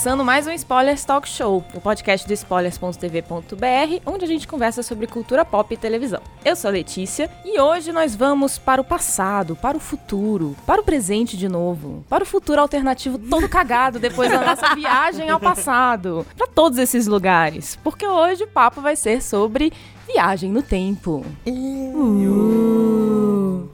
começando mais um Spoilers Talk Show, o podcast do spoilers.tv.br, onde a gente conversa sobre cultura pop e televisão. Eu sou a Letícia e hoje nós vamos para o passado, para o futuro, para o presente de novo, para o futuro alternativo todo cagado depois da nossa viagem ao passado, para todos esses lugares, porque hoje o papo vai ser sobre viagem no tempo. Uh.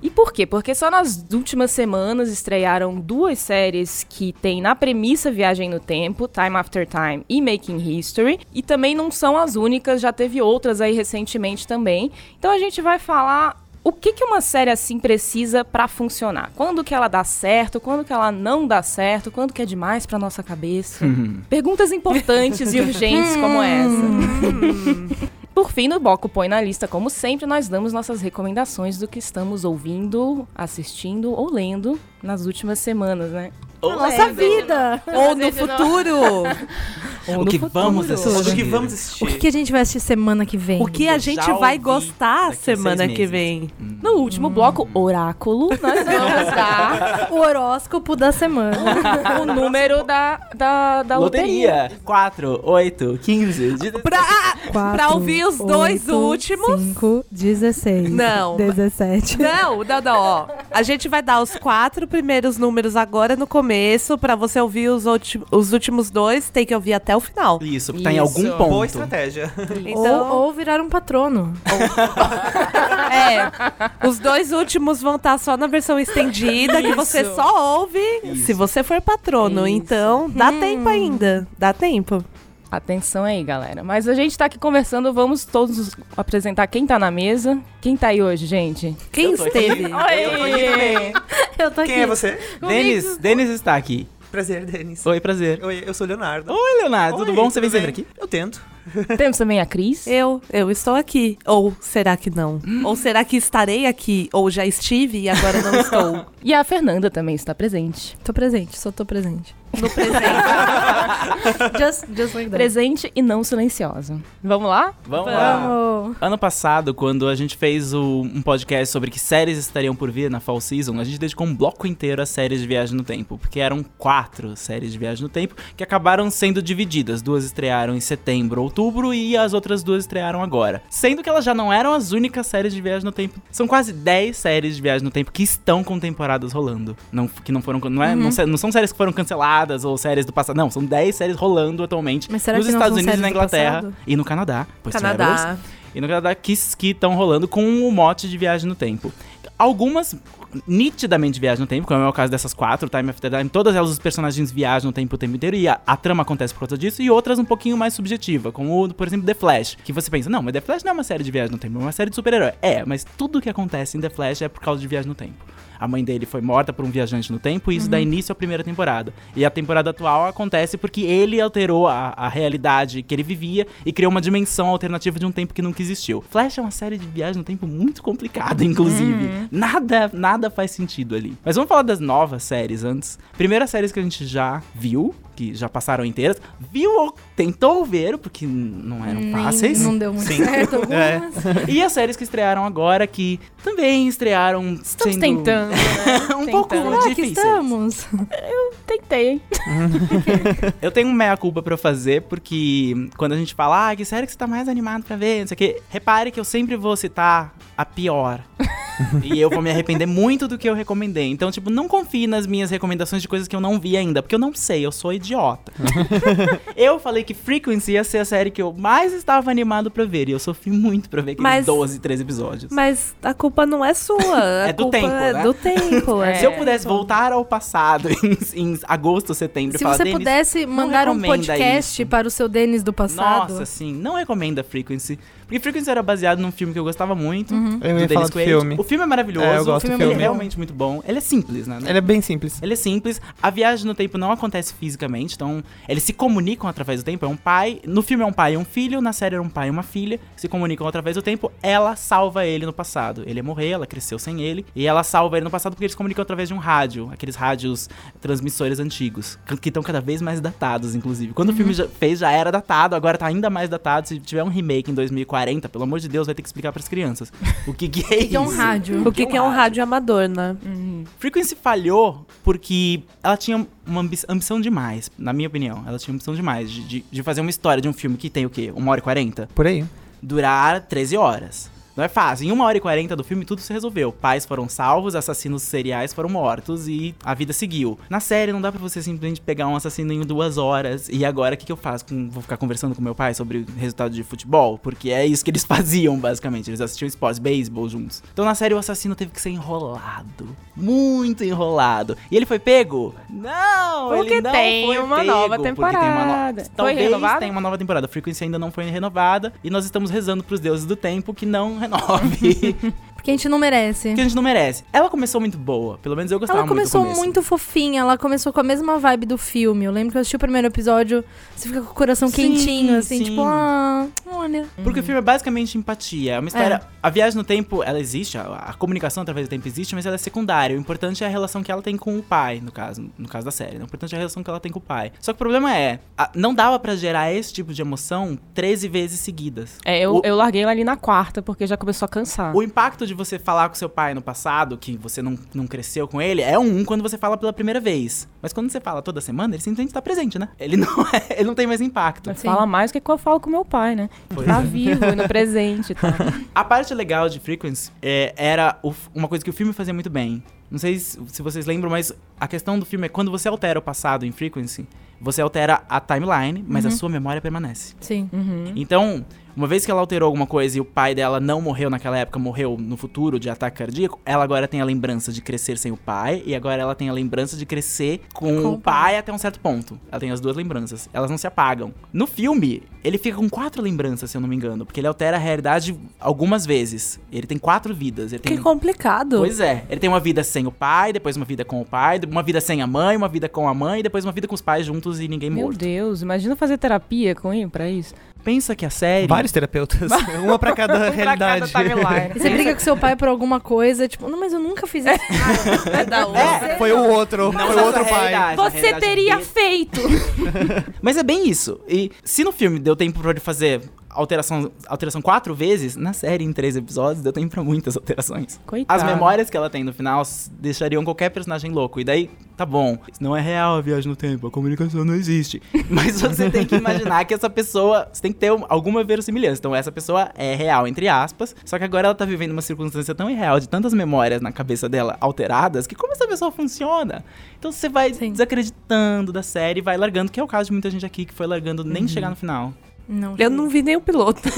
E por quê? Porque só nas últimas semanas estrearam duas séries que têm na premissa viagem no tempo, Time After Time e Making History, e também não são as únicas, já teve outras aí recentemente também. Então a gente vai falar o que, que uma série assim precisa para funcionar? Quando que ela dá certo? Quando que ela não dá certo? Quando que é demais para nossa cabeça? Uhum. Perguntas importantes e urgentes como essa. Por fim, no bloco Põe na Lista, como sempre, nós damos nossas recomendações do que estamos ouvindo, assistindo ou lendo nas últimas semanas, né? Ou na nossa vida! Ou no futuro! Ou o que futuro. vamos assistir. O que vamos assistir. O que a gente vai assistir semana que vem? O que a gente vai gostar semana que vem. Hum. No último hum. bloco, oráculo, nós vamos dar o horóscopo da semana. o número da, da, da loteria. loteria. 4, 8, 15, Pra, pra ouvir os 8, dois últimos. 5, 16. Não. 17. Não, não, não, ó. A gente vai dar os quatro primeiros números agora no começo. Pra você ouvir os, os últimos dois, tem que ouvir até o final. Isso, tá em algum ponto. Boa estratégia. Então... Ou, ou virar um patrono. é. Os dois últimos vão estar tá só na versão estendida, Isso. que você só ouve Isso. se você for patrono. Isso. Então, dá hum. tempo ainda. Dá tempo. Atenção aí, galera. Mas a gente tá aqui conversando, vamos todos apresentar quem tá na mesa. Quem tá aí hoje, gente? Quem esteve? Oi! Eu tô aqui. Eu tô aqui. Quem é você? Denis, Denis está aqui. Prazer, Denis. Oi, prazer. Oi, eu sou Leonardo. Oi, Leonardo. Oi, tudo bom? Você vem sempre aqui? Eu tento. Temos também a Cris. Eu, eu estou aqui. Ou será que não? Ou será que estarei aqui? Ou já estive e agora não estou? e a Fernanda também está presente. Tô presente, só tô presente. No presente. just, just like that. Presente e não silenciosa. Vamos lá? Vamos, Vamos, lá. Ano passado, quando a gente fez o, um podcast sobre que séries estariam por vir na Fall Season, a gente dedicou um bloco inteiro a séries de viagem no tempo. Porque eram quatro séries de viagem no tempo que acabaram sendo divididas. Duas estrearam em setembro ou outubro e as outras duas estrearam agora. Sendo que elas já não eram as únicas séries de viagem no tempo. São quase 10 séries de viagem no tempo que estão com temporadas rolando. Não, que não foram. Não, é, uhum. não, não, são séries que foram canceladas ou séries do passado. Não, são 10 séries rolando atualmente nos Estados Unidos e na Inglaterra e no Canadá. Canadá. E no Canadá que estão rolando com o mote de viagem no tempo. Algumas nitidamente viajam no tempo, como é o caso dessas quatro, Time After Time, todas elas os personagens viajam no tempo o tempo inteiro e a, a, trama acontece por causa disso, e outras um pouquinho mais subjetiva, como, por exemplo, The Flash, que você pensa, não, mas The Flash não é uma série de viagem no tempo, é uma série de super-herói. É, mas tudo que acontece em The Flash é por causa de viagem no tempo a mãe dele foi morta por um viajante no tempo, e isso uhum. dá início à primeira temporada. E a temporada atual acontece porque ele alterou a, a realidade que ele vivia e criou uma dimensão alternativa de um tempo que nunca existiu. Flash é uma série de viagem no tempo muito complicada, inclusive. Uhum. Nada, nada faz sentido ali. Mas vamos falar das novas séries antes. Primeiras séries que a gente já viu, que já passaram inteiras, viu ou tentou ver, porque não eram Nem, fáceis. Não deu muito Sim. certo é. E as séries que estrearam agora, que também estrearam Estamos sendo... tentando, né? um tentando. pouco ah, difíceis. estamos. Eu tentei. eu tenho um meia-culpa pra fazer, porque quando a gente fala, ah, que série que você tá mais animado pra ver, não sei o que, repare que eu sempre vou citar a pior. E eu vou me arrepender muito do que eu recomendei. Então, tipo, não confie nas minhas recomendações de coisas que eu não vi ainda, porque eu não sei, eu sou idiota. eu falei que Frequency ia ser a série que eu mais estava animado pra ver, e eu sofri muito pra ver aqueles mas, 12, 13 episódios. Mas a culpa não é sua. é do tempo, é né? do tempo. É. Se eu pudesse voltar ao passado em, em agosto, setembro, Se falar, você pudesse mandar um podcast isso. para o seu Denis do passado. Nossa, sim, não recomenda Frequency. Porque Frequency era baseado num filme que eu gostava muito, Uhum. Eu ia falar do filme. O filme é maravilhoso, É, eu o gosto filme, do é filme. realmente muito bom. Ele é simples, né? Ele é bem simples. Ele é simples. A viagem no tempo não acontece fisicamente, então eles se comunicam através do tempo. É um pai. No filme é um pai e um filho, na série é um pai e uma filha. Se comunicam através do tempo. Ela salva ele no passado. Ele ia morrer, ela cresceu sem ele. E ela salva ele no passado porque eles se comunicam através de um rádio. Aqueles rádios transmissores antigos. Que estão cada vez mais datados, inclusive. Quando o filme já fez, já era datado, agora tá ainda mais datado. Se tiver um remake em 2040, pelo amor de Deus, vai ter que explicar pras crianças. O que, que é Que isso? é um rádio. O que, que é um rádio amador, né? Frequency falhou porque ela tinha uma ambi- ambição demais, na minha opinião. Ela tinha ambição demais de, de, de fazer uma história de um filme que tem o quê? Uma hora e quarenta? Por aí. Durar 13 horas. Não é fácil. Em uma hora e quarenta do filme, tudo se resolveu. Pais foram salvos, assassinos seriais foram mortos e a vida seguiu. Na série, não dá pra você simplesmente pegar um assassino em duas horas e agora o que, que eu faço? Com- vou ficar conversando com meu pai sobre o resultado de futebol? Porque é isso que eles faziam, basicamente. Eles assistiam esportes, beisebol juntos. Então na série, o assassino teve que ser enrolado. Muito enrolado. E ele foi pego? Não! Porque ele não tem foi uma pego, nova porque tem uma no- temporada. Foi Talvez renovada? tenha uma nova temporada. A Frequency ainda não foi renovada. E nós estamos rezando pros deuses do tempo que não renove. Porque a gente não merece. que a gente não merece. Ela começou muito boa. Pelo menos eu gostava Ela começou muito muito fofinha, ela começou com a mesma vibe do filme. Eu lembro que eu assisti o primeiro episódio, você fica com o coração Sim, quentinho, assim, sim. tipo, ah, olha. Porque o filme é basicamente empatia. É uma história. A viagem no tempo, ela existe, a, a comunicação através do tempo existe, mas ela é secundária. O importante é a relação que ela tem com o pai, no caso, no caso da série. né? O importante é a relação que ela tem com o pai. Só que o problema é, a- não dava pra gerar esse tipo de emoção 13 vezes seguidas. É, eu, O- eu larguei ela ali na quarta, porque já começou a cansar. O impacto de você falar com seu pai no passado, que você não, não cresceu com ele, é um quando você fala pela primeira vez. Mas quando você fala toda semana, ele simplesmente tá presente, né? Ele não, é- ele não tem mais impacto. Mas Fala mais que quando eu falo com meu pai, né? Pois tá é. vivo no presente, tá? A parte legal de Frequency é, era o uma coisa que o filme fazia muito bem. Não sei se, vocês lembram, mas a questão do filme é quando você altera o passado em Frequency, você altera a timeline, mas a sua memória permanece. Sim. Uhum. Então, uma vez que ela alterou alguma coisa e o pai dela não morreu naquela época, morreu no futuro de ataque cardíaco, ela agora tem a lembrança de crescer sem o pai e agora ela tem a lembrança de crescer com, Com o o pai até um certo ponto. Ela tem as duas lembranças. Elas não se apagam. No filme, ele fica com quatro lembranças, se eu não me engano, porque ele altera a realidade algumas vezes. Ele tem quatro vidas. Ele Que tem complicado. Pois é, ele tem uma vida sem o pai, depois uma vida com o pai, uma vida sem a mãe, uma vida com a mãe, depois uma vida com os pais juntos e ninguém Meu morto. Deus, imagina fazer terapia com ele pra isso. Pensa que a série. Vários terapeutas. uma pra cada realidade. E você briga com seu pai por alguma coisa, tipo, não, mas eu nunca fiz isso. Ah, é da É, foi o outro. Não foi o outro pai. Você teria dele. feito! Mas é bem isso. E se no filme deu tempo pra ele fazer alteração, alteração quatro vezes, na série, em três episódios, deu tempo pra muitas alterações. Coitado. As memórias que ela tem no final deixariam qualquer personagem louco. E daí, tá bom. Isso não é real a viagem no tempo, a comunicação não existe. Mas você tem que imaginar que essa pessoa. Você tem que ter um- alguma verossimilhança. Então, essa pessoa é real, entre aspas. Só que agora ela tá vivendo uma circunstância tão irreal, de tantas memórias na cabeça dela alteradas, que como essa pessoa funciona? Então você vai Sim. desacreditando da série e vai largando, que é o caso de muita gente aqui que foi largando nem chegar no final. Não, Eu não vi nem o piloto.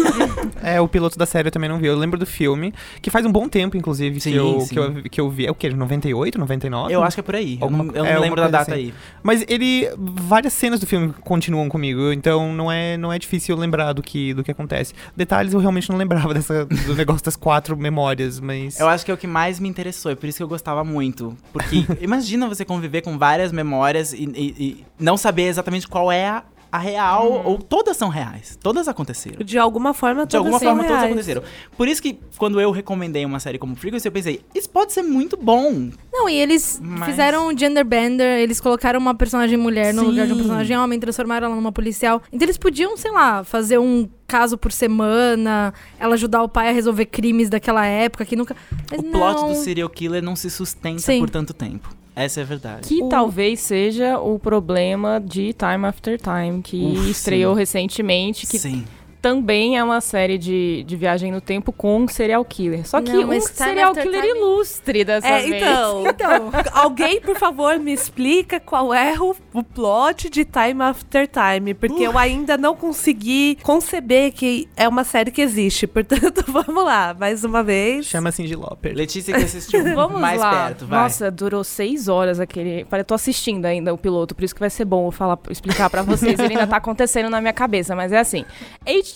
É, o piloto da série eu também não vi. Eu lembro do filme, que faz um bom tempo, inclusive, Sim, que, eu, sim. que, eu, que eu vi. É o quê? 98, 99? Eu acho que é por aí. Alguma- eu não, eu é, não lembro da data assim. aí. Mas ele. Várias cenas do filme continuam comigo, então não é, não é difícil lembrar do que, do que acontece. Detalhes eu realmente não lembrava dessa, do negócio das quatro memórias, mas. Eu acho que é o que mais me interessou, é por isso que eu gostava muito. Porque imagina você conviver com várias memórias e, e- e não saber exatamente qual é a, a real, Uhum. ou todas são reais. Todas aconteceram. De alguma forma, De alguma todas forma, todas reais. aconteceram. Por isso que, quando eu recomendei uma série como Frequency, eu pensei, isso pode ser muito bom. Não, e eles Mas- fizeram um gender bender, eles colocaram uma personagem mulher no Sim. lugar de um personagem homem, transformaram ela numa policial. Então eles podiam, sei lá, fazer um caso por semana, ela ajudar o pai a resolver crimes daquela época que nunca. Mas o não. plot do serial killer não se sustenta Sim. por tanto tempo. Essa é a verdade. Que O- talvez seja o problema de Time After Time, que Uf, estreou sim. recentemente, que Sim. Também é uma série de, de viagem no tempo com um serial killer. Só que Não, um Time serial After killer Time- ilustre dessa É, vez. então, então, alguém, por favor, me explica qual é o, o plot de Time After Time, porque eu ainda não consegui conceber que é uma série que existe. Portanto, vamos lá, mais uma vez. Chama Cindy Lauper. Letícia que assistiu Vamos mais lá. perto, vai. Nossa, durou seis horas aquele. Eu tô assistindo ainda o piloto, por isso que vai ser bom eu falar, explicar pra vocês. Ele ainda tá acontecendo na minha cabeça, mas é assim: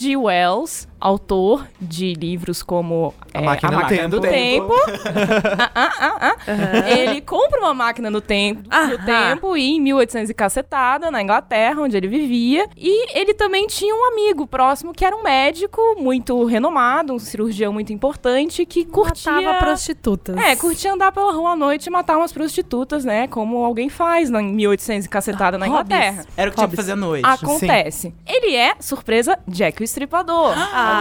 H.G. Wells, autor de livros como A é, Máquina do Tempo. do Tempo. Ah, ah, ah, ah. Ele compra uma máquina no tempo, no Aham. tempo e em 1800 e cacetada, na Inglaterra, onde ele vivia. E ele também tinha um amigo próximo que era um médico muito renomado, um cirurgião muito importante que curtia... Matava prostitutas. É, curtia andar pela rua à noite e matar umas prostitutas, né? Como alguém faz na, em 1800 e cacetada na Hobbies. Inglaterra. Era o que tinha que fazer à noite. Acontece. Ele é, surpresa, Jack o Estripador. Ah,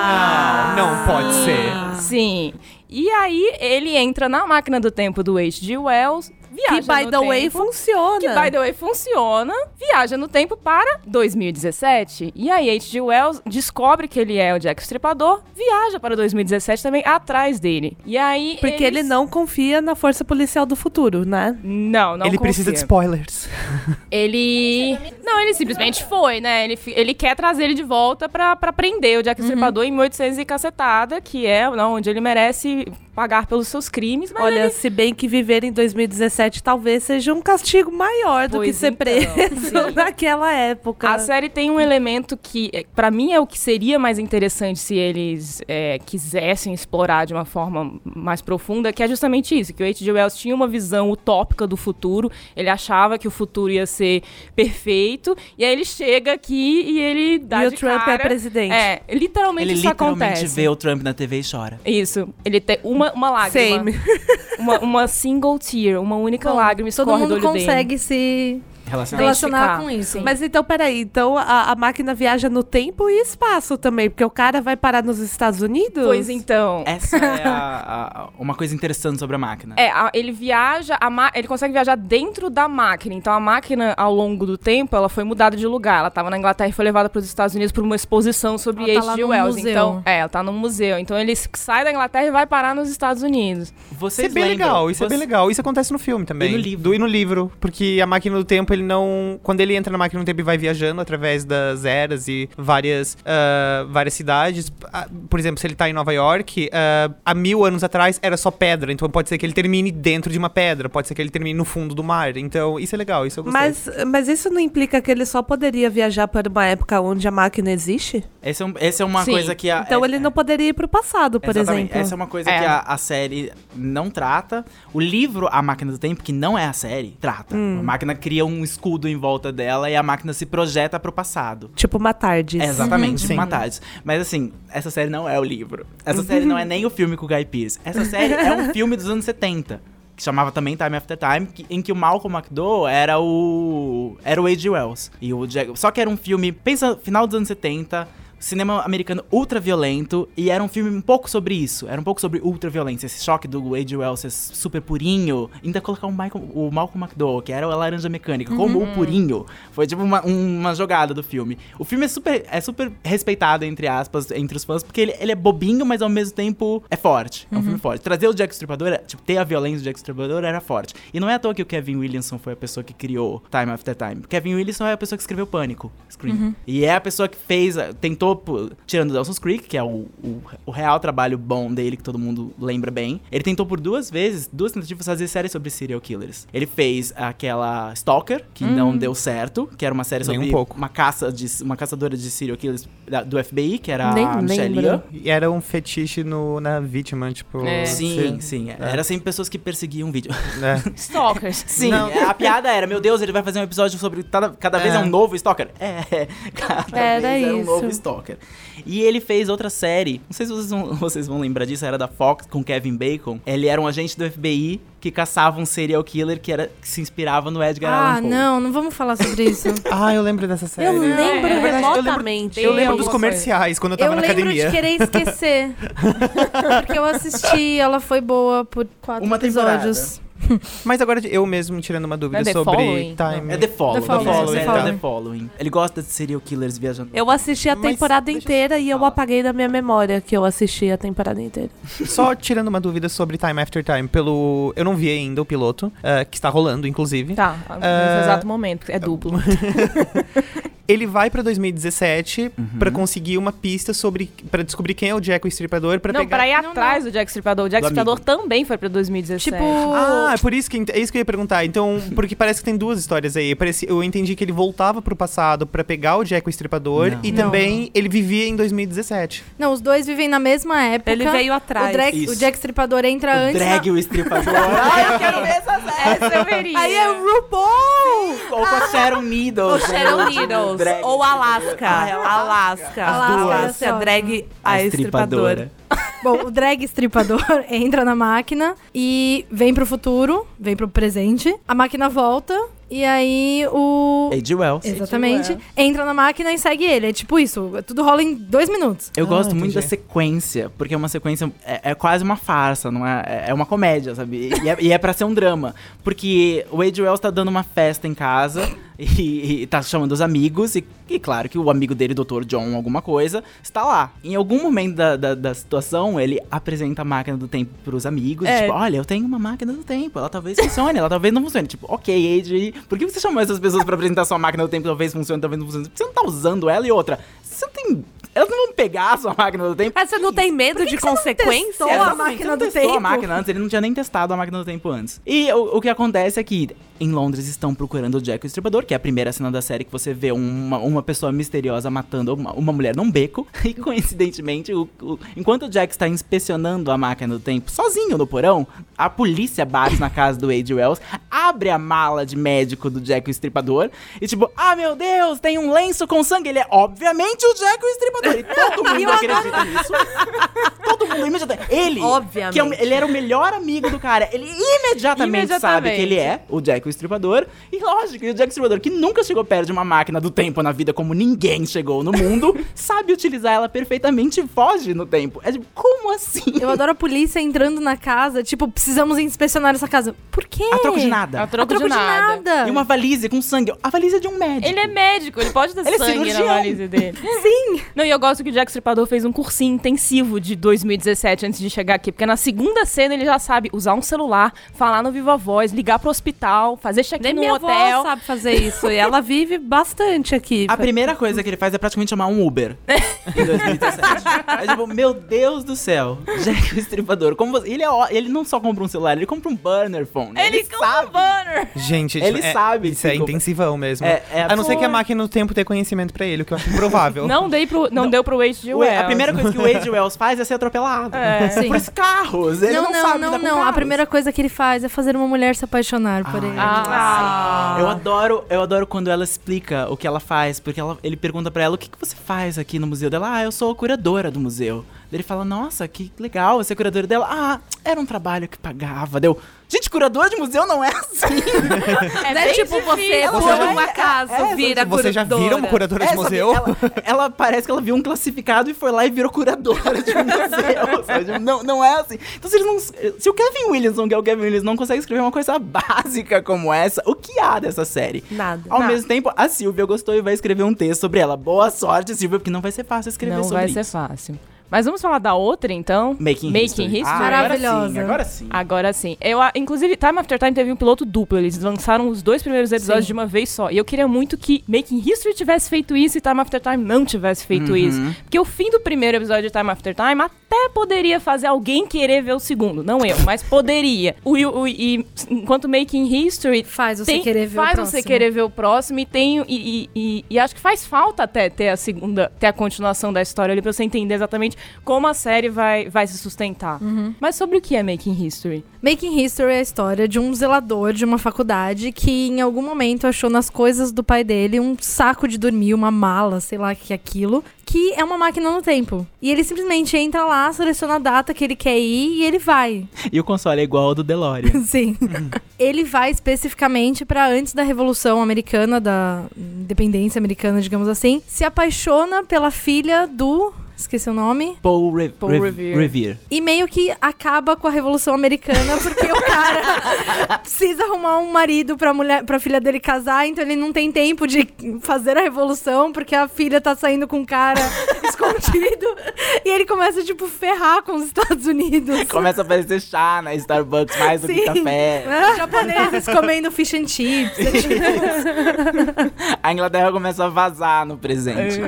Não pode ser. Sim. E aí ele entra na máquina do tempo do H.G. Wells, viaja Que, by no the way, tempo, funciona. que, by the way, funciona, viaja no tempo para 2017. E aí H.G. Wells descobre que ele é o Jack o Estripador, viaja para 2017 também atrás dele. E aí Porque eles- ele não confia na força policial do futuro, né? Não, não Ele precisa de confia. spoilers. Ele. Não, ele simplesmente foi, né? Ele, fi- ele quer trazer ele de volta pra, pra prender o Jack o Estripador em 1800 e cacetada, que é não, onde ele merece pagar pelos seus crimes. Mas Olha, ele... se bem que viver em 2017 talvez seja um castigo maior do que ser então, preso sim. naquela época. A série tem um elemento que, é, pra mim, é o que seria mais interessante se eles é, quisessem explorar de uma forma mais profunda, que é justamente isso, que o H.G. Wells tinha uma visão utópica do futuro, ele achava que o futuro ia ser perfeito, e aí ele chega aqui e ele dá e o Trump cara... é presidente. É, literalmente Ele isso literalmente acontece. vê o Trump na TV e chora. Isso, ele tem uma, uma lágrima. Same. Uma, uma single tear, uma única Bom, lágrima Todo escorre do mundo dele. consegue se Relacionado. relacionar Identificar, com isso. sim. Mas então, peraí, então a, a máquina viaja no tempo e espaço também, porque o cara vai parar nos Estados Unidos? Pois então. Essa é a- a- uma coisa interessante sobre a máquina. É, a- ele viaja, a ma- ele consegue viajar dentro da máquina. Então a máquina, ao longo do tempo, ela foi mudada de lugar. Ela estava na Inglaterra e foi levada para os Estados Unidos por uma exposição sobre Ela tá H.G. Wells. museu. Então, é, ela tá num museu. Então ele sai da Inglaterra e vai parar nos Estados Unidos. Isso é Vocês bem lembram? legal, isso é bem Você- legal. Isso acontece no filme também. E no livro. Do, e no livro. Porque a máquina do tempo, ele não. Quando ele entra na máquina do tempo e vai viajando através das eras e várias, ah, várias cidades. ah, por exemplo, se ele tá em Nova York, ah, há mil anos atrás era só pedra. Então pode ser que ele termine dentro de uma pedra, pode ser que ele termine no fundo do mar. Então, isso é legal, isso eu gostei. Mas, mas isso não implica que ele só poderia viajar para uma época onde a máquina existe? Essa é, um- essa é uma Sim. coisa que a. Então é- ele não poderia ir pro passado, por Exatamente. exemplo. Essa é uma coisa É. que a, a série não trata. O livro A Máquina do Tempo, que não é a série, trata. Hum. A máquina cria um escudo em volta dela e a máquina se projeta pro passado. Tipo uma tarde. É, exatamente, Sim. tipo Matares. Mas assim, essa série não é o livro. Essa série não é nem o filme com o Guy Pearce. Essa série é um filme dos anos 70. Que chamava também Time After Time, que- em que o Malcolm McDowell era o. Era o H.G. Wells. E o Jack, só que era um filme, pensa, final dos anos 70, cinema americano ultra violento, e era um filme um pouco sobre isso. Era um pouco sobre ultra violência, esse choque do H.G. Wells super purinho, ainda colocar o, Michael, o Malcolm McDowell, que era a laranja mecânica, como o purinho. Foi tipo uma, uma jogada do filme. O filme é super, é super respeitado, entre aspas, entre os fãs, porque ele, ele é bobinho, mas ao mesmo tempo é forte. É um filme forte. Trazer o Jack Stripador, tipo, ter a violência do Jack Stripador era forte. E não é à toa que o Kevin Williamson foi a pessoa que criou Time After Time. Kevin Williamson é a pessoa que escreveu Pânico, Scream. E é a pessoa que fez, tentou, pô, tirando Dawson's Creek, que é o, o, o real trabalho bom dele, que todo mundo lembra bem. Ele tentou por duas vezes, duas tentativas, fazer série sobre serial killers. Ele fez aquela Stalker, que não deu certo, que era uma série um sobre pouco. uma caça de uma caçadora de serial killers da- do FBI, que era Nem a Michelle. Yeoh. E era um fetiche no, na vítima, tipo. É. Sim, se- sim. Era sempre pessoas que perseguiam o vídeo. é. Stalkers. Sim, Não. é, a piada era, meu Deus, ele vai fazer um episódio sobre cada, cada vez é É. um novo Stalker. É, cada Era vez era um novo Stalker. E ele fez outra série, não sei se vocês vão, vocês vão lembrar disso, era da Fox com Kevin Bacon. Ele era um agente do FBI que caçava um serial killer que, era, que se inspirava no Edgar Ah, Allan Poe. não, não vamos falar sobre isso. Ah, eu lembro dessa série. Eu lembro É, é remotamente. Eu lembro alguma dos coisa. comerciais quando eu tava eu na lembro academia. de querer esquecer. porque eu assisti, ela foi boa por quatro Uma temporada. Mas agora eu mesmo tirando uma dúvida É The sobre? Time. É The Following. The Following, The Following. era The Following. Ele gosta de serial killers viajando. Eu assisti a Mas temporada eu- inteira e eu apaguei da minha memória que eu assisti a temporada inteira. Só tirando uma dúvida sobre Time After Time, pelo. Eu não vi ainda o piloto, eh, que está rolando, inclusive. Tá, nesse Ah, exato momento, é duplo. ele vai pra 2017 Uhum. pra conseguir uma pista sobre. pra descobrir quem é o Jack o Estripador, pra Não, pegar. pra ir Não, atrás do Jack Stripador. O Jack Do Stripador amigo. também foi pra 2017. Tipo. Ah, é por isso que é isso que eu ia perguntar. Então, porque parece que tem duas histórias aí. Parece, eu entendi que ele voltava pro passado pra pegar o Jack o Estripador Não. e Não. também ele vivia em 2017. Não, os dois vivem na mesma época. Ele veio O, atrás. drag, Isso. o Jack Stripador entra O antes. drag na- o estripador. Ai, eu quero ver essa série. Essa eu veria. Aí é RuPaul! Ou com a Sharon Needles. Ou Sharon? Needles. Drag Ou Alaska. Ah, é Alaska. As Alaska, duas. é A drag, a, estripadora. Bom, o drag estripador entra na máquina e vem pro futuro, vem pro presente. A máquina volta e aí o. H.G. Wells. Exatamente. Entra na máquina e segue ele. É tipo isso. Tudo rola em dois minutos. Eu Ah, gosto muito entendi. da sequência, porque é uma sequência. É, é quase uma farsa, não é? É- É uma comédia, sabe? E é, e é pra ser um drama. Porque o Age Wells tá dando uma festa em casa e, e tá chamando os amigos. E, e claro que o amigo dele, Dr. John, alguma coisa, está lá. Em algum momento da, da, da situação, ele apresenta a máquina do tempo pros amigos. É. Tipo, olha, eu tenho uma máquina do tempo. Ela talvez funcione, ela talvez não funcione. Tipo, ok, Age, por que você chamou essas pessoas pra apresentar sua máquina do tempo? Talvez funcione, talvez não funcione. Você não tá usando ela e outra. Você não tem. Elas não vão pegar a sua máquina do tempo. Mas você não tem medo de consequências? testou a máquina ele não do testou a tempo? máquina antes, ele não tinha nem testado a máquina do tempo antes. E o, o que acontece é que em Londres estão procurando o Jack o Estripador, que é a primeira cena da série que você vê uma, uma pessoa misteriosa matando uma, uma mulher num beco. E coincidentemente, o- o- enquanto o Jack está inspecionando a máquina do tempo sozinho no porão, a polícia bate na casa do Age Wells, abre a mala de médico do Jack o Estripador e tipo, ah meu Deus, tem um lenço com sangue. Ele é obviamente o Jack o Estripador. E todo mundo acredita nisso. Todo mundo imediatamente. Ele, Obviamente. que é ele era o melhor amigo do cara. Ele imediatamente, sabe Imediatamente. que ele é o Jack o Estripador. E lógico, e o Jack Estripador, que nunca chegou perto de uma máquina do tempo na vida como ninguém chegou no mundo, sabe utilizar ela perfeitamente e foge no tempo. É tipo, como assim? Eu adoro a polícia entrando na casa, tipo, precisamos inspecionar essa casa. Por quê? A troco de nada. A troco, A troco de, nada. nada. E uma valise com sangue. A valise é de um médico. Ele é médico, ele pode ter Ele é sangue na cirurgião. valise dele. Sim! Não, e eu gosto que o Jack Stripador fez um cursinho intensivo de 2017 antes de chegar aqui, porque na segunda cena ele já sabe usar um celular, falar no Viva Voz, ligar pro hospital, fazer check-in no minha hotel. avó sabe fazer isso. E ela vive bastante aqui. A primeira coisa que ele faz é praticamente chamar um Uber em 2017. é tipo, meu Deus do céu, Jack o Estripador. Como você- ele, é, ó- ele não só compra um celular, ele compra um burner phone. Ele, sabe. um banner! Gente, Ele é- sabe Isso é que- intensivão mesmo. É- é a não ser que a máquina do tempo tenha conhecimento pra ele, o que eu acho improvável. Não, dei pro, não, deu pro H.G. O- Wells. a primeira coisa que o Age Wells faz é ser atropelado. É. Sim. Por esses carros. Ele não, não, não, sabe não, não. A primeira coisa que ele faz é fazer uma mulher se apaixonar por ele. Ah, Eu adoro, eu adoro quando ela explica o que ela faz, porque ela- ele pergunta pra ela o que, que você faz aqui no museu dela. Ah, eu sou curadora do museu. Ele fala, nossa, que legal você é curadora dela. Ah, era um trabalho que pagava. Deu. Gente, curador de museu não é assim. é Não é tipo você difícil. por um acaso é, vira Você já vira uma curadora de É, sabe, museu? Ela, ela parece que ela viu um classificado e foi lá e virou curadora de museu. sabe? Não, não é assim. Então, se, eles não, se o Kevin Williamson, que é o Kevin Williams, não consegue escrever uma coisa básica como essa, o que há dessa série? Nada. Ao Nada. mesmo tempo, a Silvia gostou e vai escrever um texto sobre ela. Boa sorte, Silvia, porque não vai ser fácil escrever Não sobre vai isso. ser fácil. Mas vamos falar da outra, então? Making, Making History. History. Ah, Maravilhosa. Agora sim, agora sim. Agora sim. Eu, a- inclusive, Time After Time teve um piloto duplo. Eles lançaram os dois primeiros episódios Sim. de uma vez só. E eu queria muito que Making History tivesse feito isso e Time After Time não tivesse feito Uhum. isso. Porque o fim do primeiro episódio de Time After Time até poderia fazer alguém querer ver o segundo. Não eu, mas poderia. O, o- e enquanto Making History Faz você tem- querer ver faz o próximo. você querer ver o próximo e tem e, e- e- e acho que faz falta até ter a segunda ter a continuação da história ali pra você entender exatamente como a série vai, vai se sustentar Uhum. mas sobre o que é Making History Making History é a história de um zelador de uma faculdade que em algum momento achou nas coisas do pai dele um saco de dormir, uma mala, sei lá o que é aquilo, que é uma máquina no tempo. E ele simplesmente entra lá, seleciona a data que ele quer ir e ele vai. E o console é igual ao do DeLorean. Sim. ele vai especificamente pra antes da Revolução Americana, da independência americana, digamos assim, se apaixona pela filha do esqueci o nome. Paul, Re Paul Re- Revere. Revere. E meio que acaba com a Revolução Americana, porque o cara precisa arrumar um marido pra, mulher, pra filha dele casar, então ele não tem tempo de fazer a revolução, porque a filha tá saindo com um cara escondido. E ele começa, tipo, ferrar com os Estados Unidos. Começa a aparecer chá na Starbucks mais do que Sim. café. Os japoneses comendo fish and chips. é A Inglaterra começa a vazar no presente.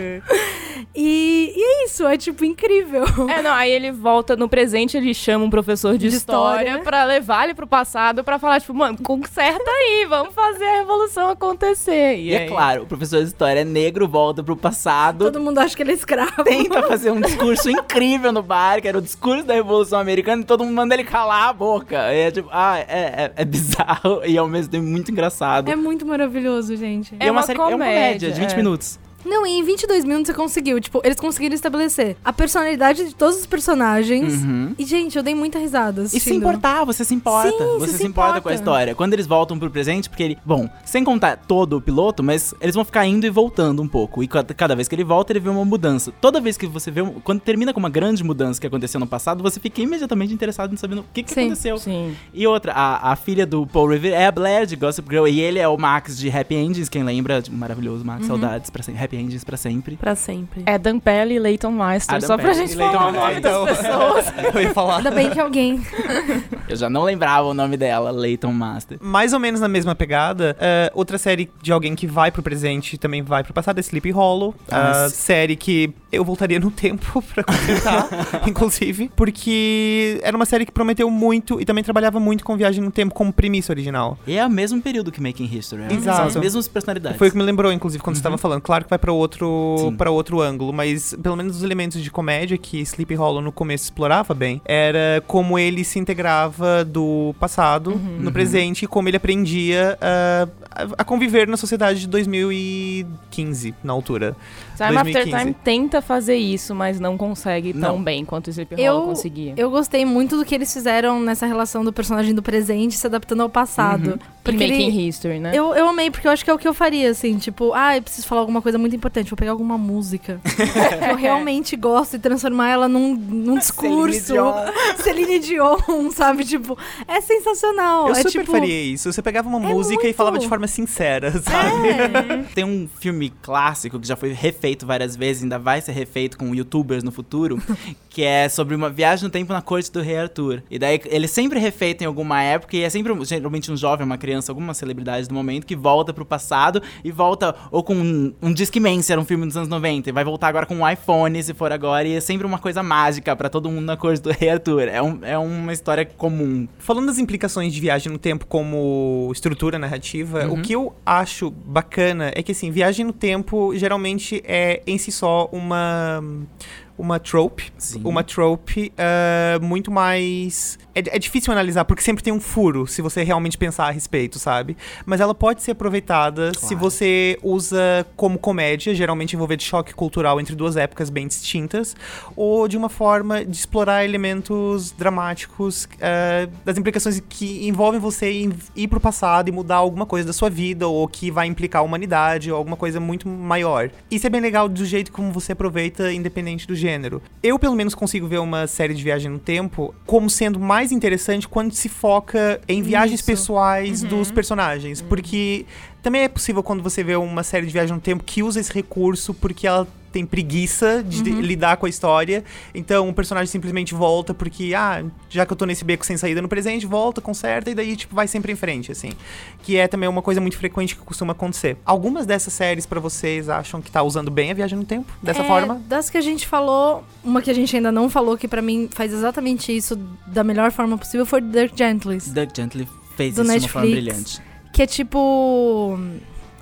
E, e é isso, é tipo incrível. É, não, aí ele volta no presente, ele chama um professor de, De história, história. pra levar ele pro passado pra falar, tipo, mano, conserta aí, vamos fazer a revolução acontecer. E é claro, o professor de história é negro, volta pro passado, Todo mundo acha que ele é escravo. tenta fazer um discurso incrível no bar, que era o discurso da Revolução Americana, e todo mundo manda ele calar a boca. E é tipo, ah, é, é, é bizarro e ao mesmo tempo muito engraçado. É muito maravilhoso, gente. E é, uma, uma série, é uma comédia de 20 é. minutos. Não, e em 22 minutos você conseguiu. Tipo, eles conseguiram estabelecer a personalidade de todos os personagens. Uhum. E, gente, eu dei muita risada E se assistindo. importar, você se importa. Sim, você se, se importa com a importa. história. Quando eles voltam pro presente, porque ele. Bom, sem contar todo o piloto, mas eles vão ficar indo e voltando um pouco. E cada, vez que ele volta, ele vê uma mudança. Toda vez que você vê. um- Quando termina com uma grande mudança que aconteceu no passado, você fica imediatamente interessado em saber o que, que Sim. aconteceu. Sim. E outra, a, a filha do Paul Revere é a Blair de Gossip Girl. E ele é o Max de Happy Endings, quem lembra? Maravilhoso Max, saudades pra sempre. Happy Endings pra sempre. Pra sempre. É Dan Pelle e Leighton Master, Adam só pra Pelle gente Leighton falar o Master. nome das Então, pessoas. eu ia falar. Ainda bem que alguém. Eu já não lembrava o nome dela, Leighton Master. Mais ou menos na mesma pegada, é, outra série de alguém que vai pro presente e também vai pro passado é Sleepy Hollow. Ah, a sim. série que eu voltaria no tempo pra consertar, inclusive, porque era uma série que prometeu muito e também trabalhava muito com viagem no tempo como premissa original. E é o mesmo período que Making History. é. Exato. São as mesmas personalidades. Foi o que me lembrou, inclusive, quando você estava falando. Claro que vai pra outro, para outro ângulo, mas pelo menos os elementos de comédia que Sleepy Hollow no começo explorava bem era como ele se integrava do passado no presente e como ele aprendia ah, a, a conviver na sociedade de 2015, na altura. Time After 2015. Time tenta fazer isso, mas não consegue tão Não. bem quanto o Sleepy Eu- Hollow conseguia. Eu gostei muito do que eles fizeram nessa relação do personagem do presente se adaptando ao passado. Porque Porque Making ele- History, né? Eu, eu amei, porque eu acho que é o que eu faria, assim, tipo, ah, eu preciso falar alguma coisa muito importante, vou pegar alguma música que eu realmente gosto e transformar ela num, num discurso. Celine Dion, sabe? Tipo, é sensacional. Eu é super tipo, faria isso. Você pegava uma É música e muito. falava de forma sincera, sabe? É. Tem um filme clássico que já foi refeito várias vezes, ainda vai ser refeito com youtubers no futuro, que é sobre uma viagem no tempo na corte do rei Arthur. E daí ele sempre refeito em alguma época, e é sempre geralmente um jovem, uma criança, alguma celebridade do momento, que volta pro passado e volta ou com um, um Discman, se era um filme dos anos 90, e vai voltar agora com um iPhone, se for agora, e é sempre uma coisa mágica pra todo mundo na corte do rei Arthur. É, um- é uma história comum. Falando das implicações de viagem no tempo como estrutura narrativa, Uhum. o que eu acho bacana é que, assim, viagem no tempo geralmente é em si só uma. Uma trope. Sim. Uma trope ah, muito mais. É, é difícil analisar, porque sempre tem um furo, se você realmente pensar a respeito, sabe? Mas ela pode ser aproveitada se Claro. você usa como comédia, geralmente envolver de choque cultural entre duas épocas bem distintas, ou de uma forma de explorar elementos dramáticos ah, das implicações que envolvem você em ir pro passado e mudar alguma coisa da sua vida, ou que vai implicar a humanidade, ou alguma coisa muito maior. Isso é bem legal do jeito como você aproveita, independente do gênero. Eu, pelo menos, consigo ver uma série de viagem no tempo como sendo mais interessante quando se foca em viagens Isso. pessoais dos personagens. Porque também é possível quando você vê uma série de viagem no tempo que usa esse recurso porque ela tem preguiça de lidar com a história. Então o personagem simplesmente volta porque, ah, já que eu tô nesse beco sem saída no presente, volta, conserta e daí, tipo, vai sempre em frente, assim. Que é também uma coisa muito frequente que costuma acontecer. Algumas dessas séries pra vocês acham que tá usando bem a viagem no tempo? Dessa É, forma? Das que a gente falou, uma que a gente ainda não falou, que pra mim faz exatamente isso da melhor forma possível, foi Dirk Gently. Doug Gently fez Do isso de uma forma Netflix. brilhante. Que é tipo.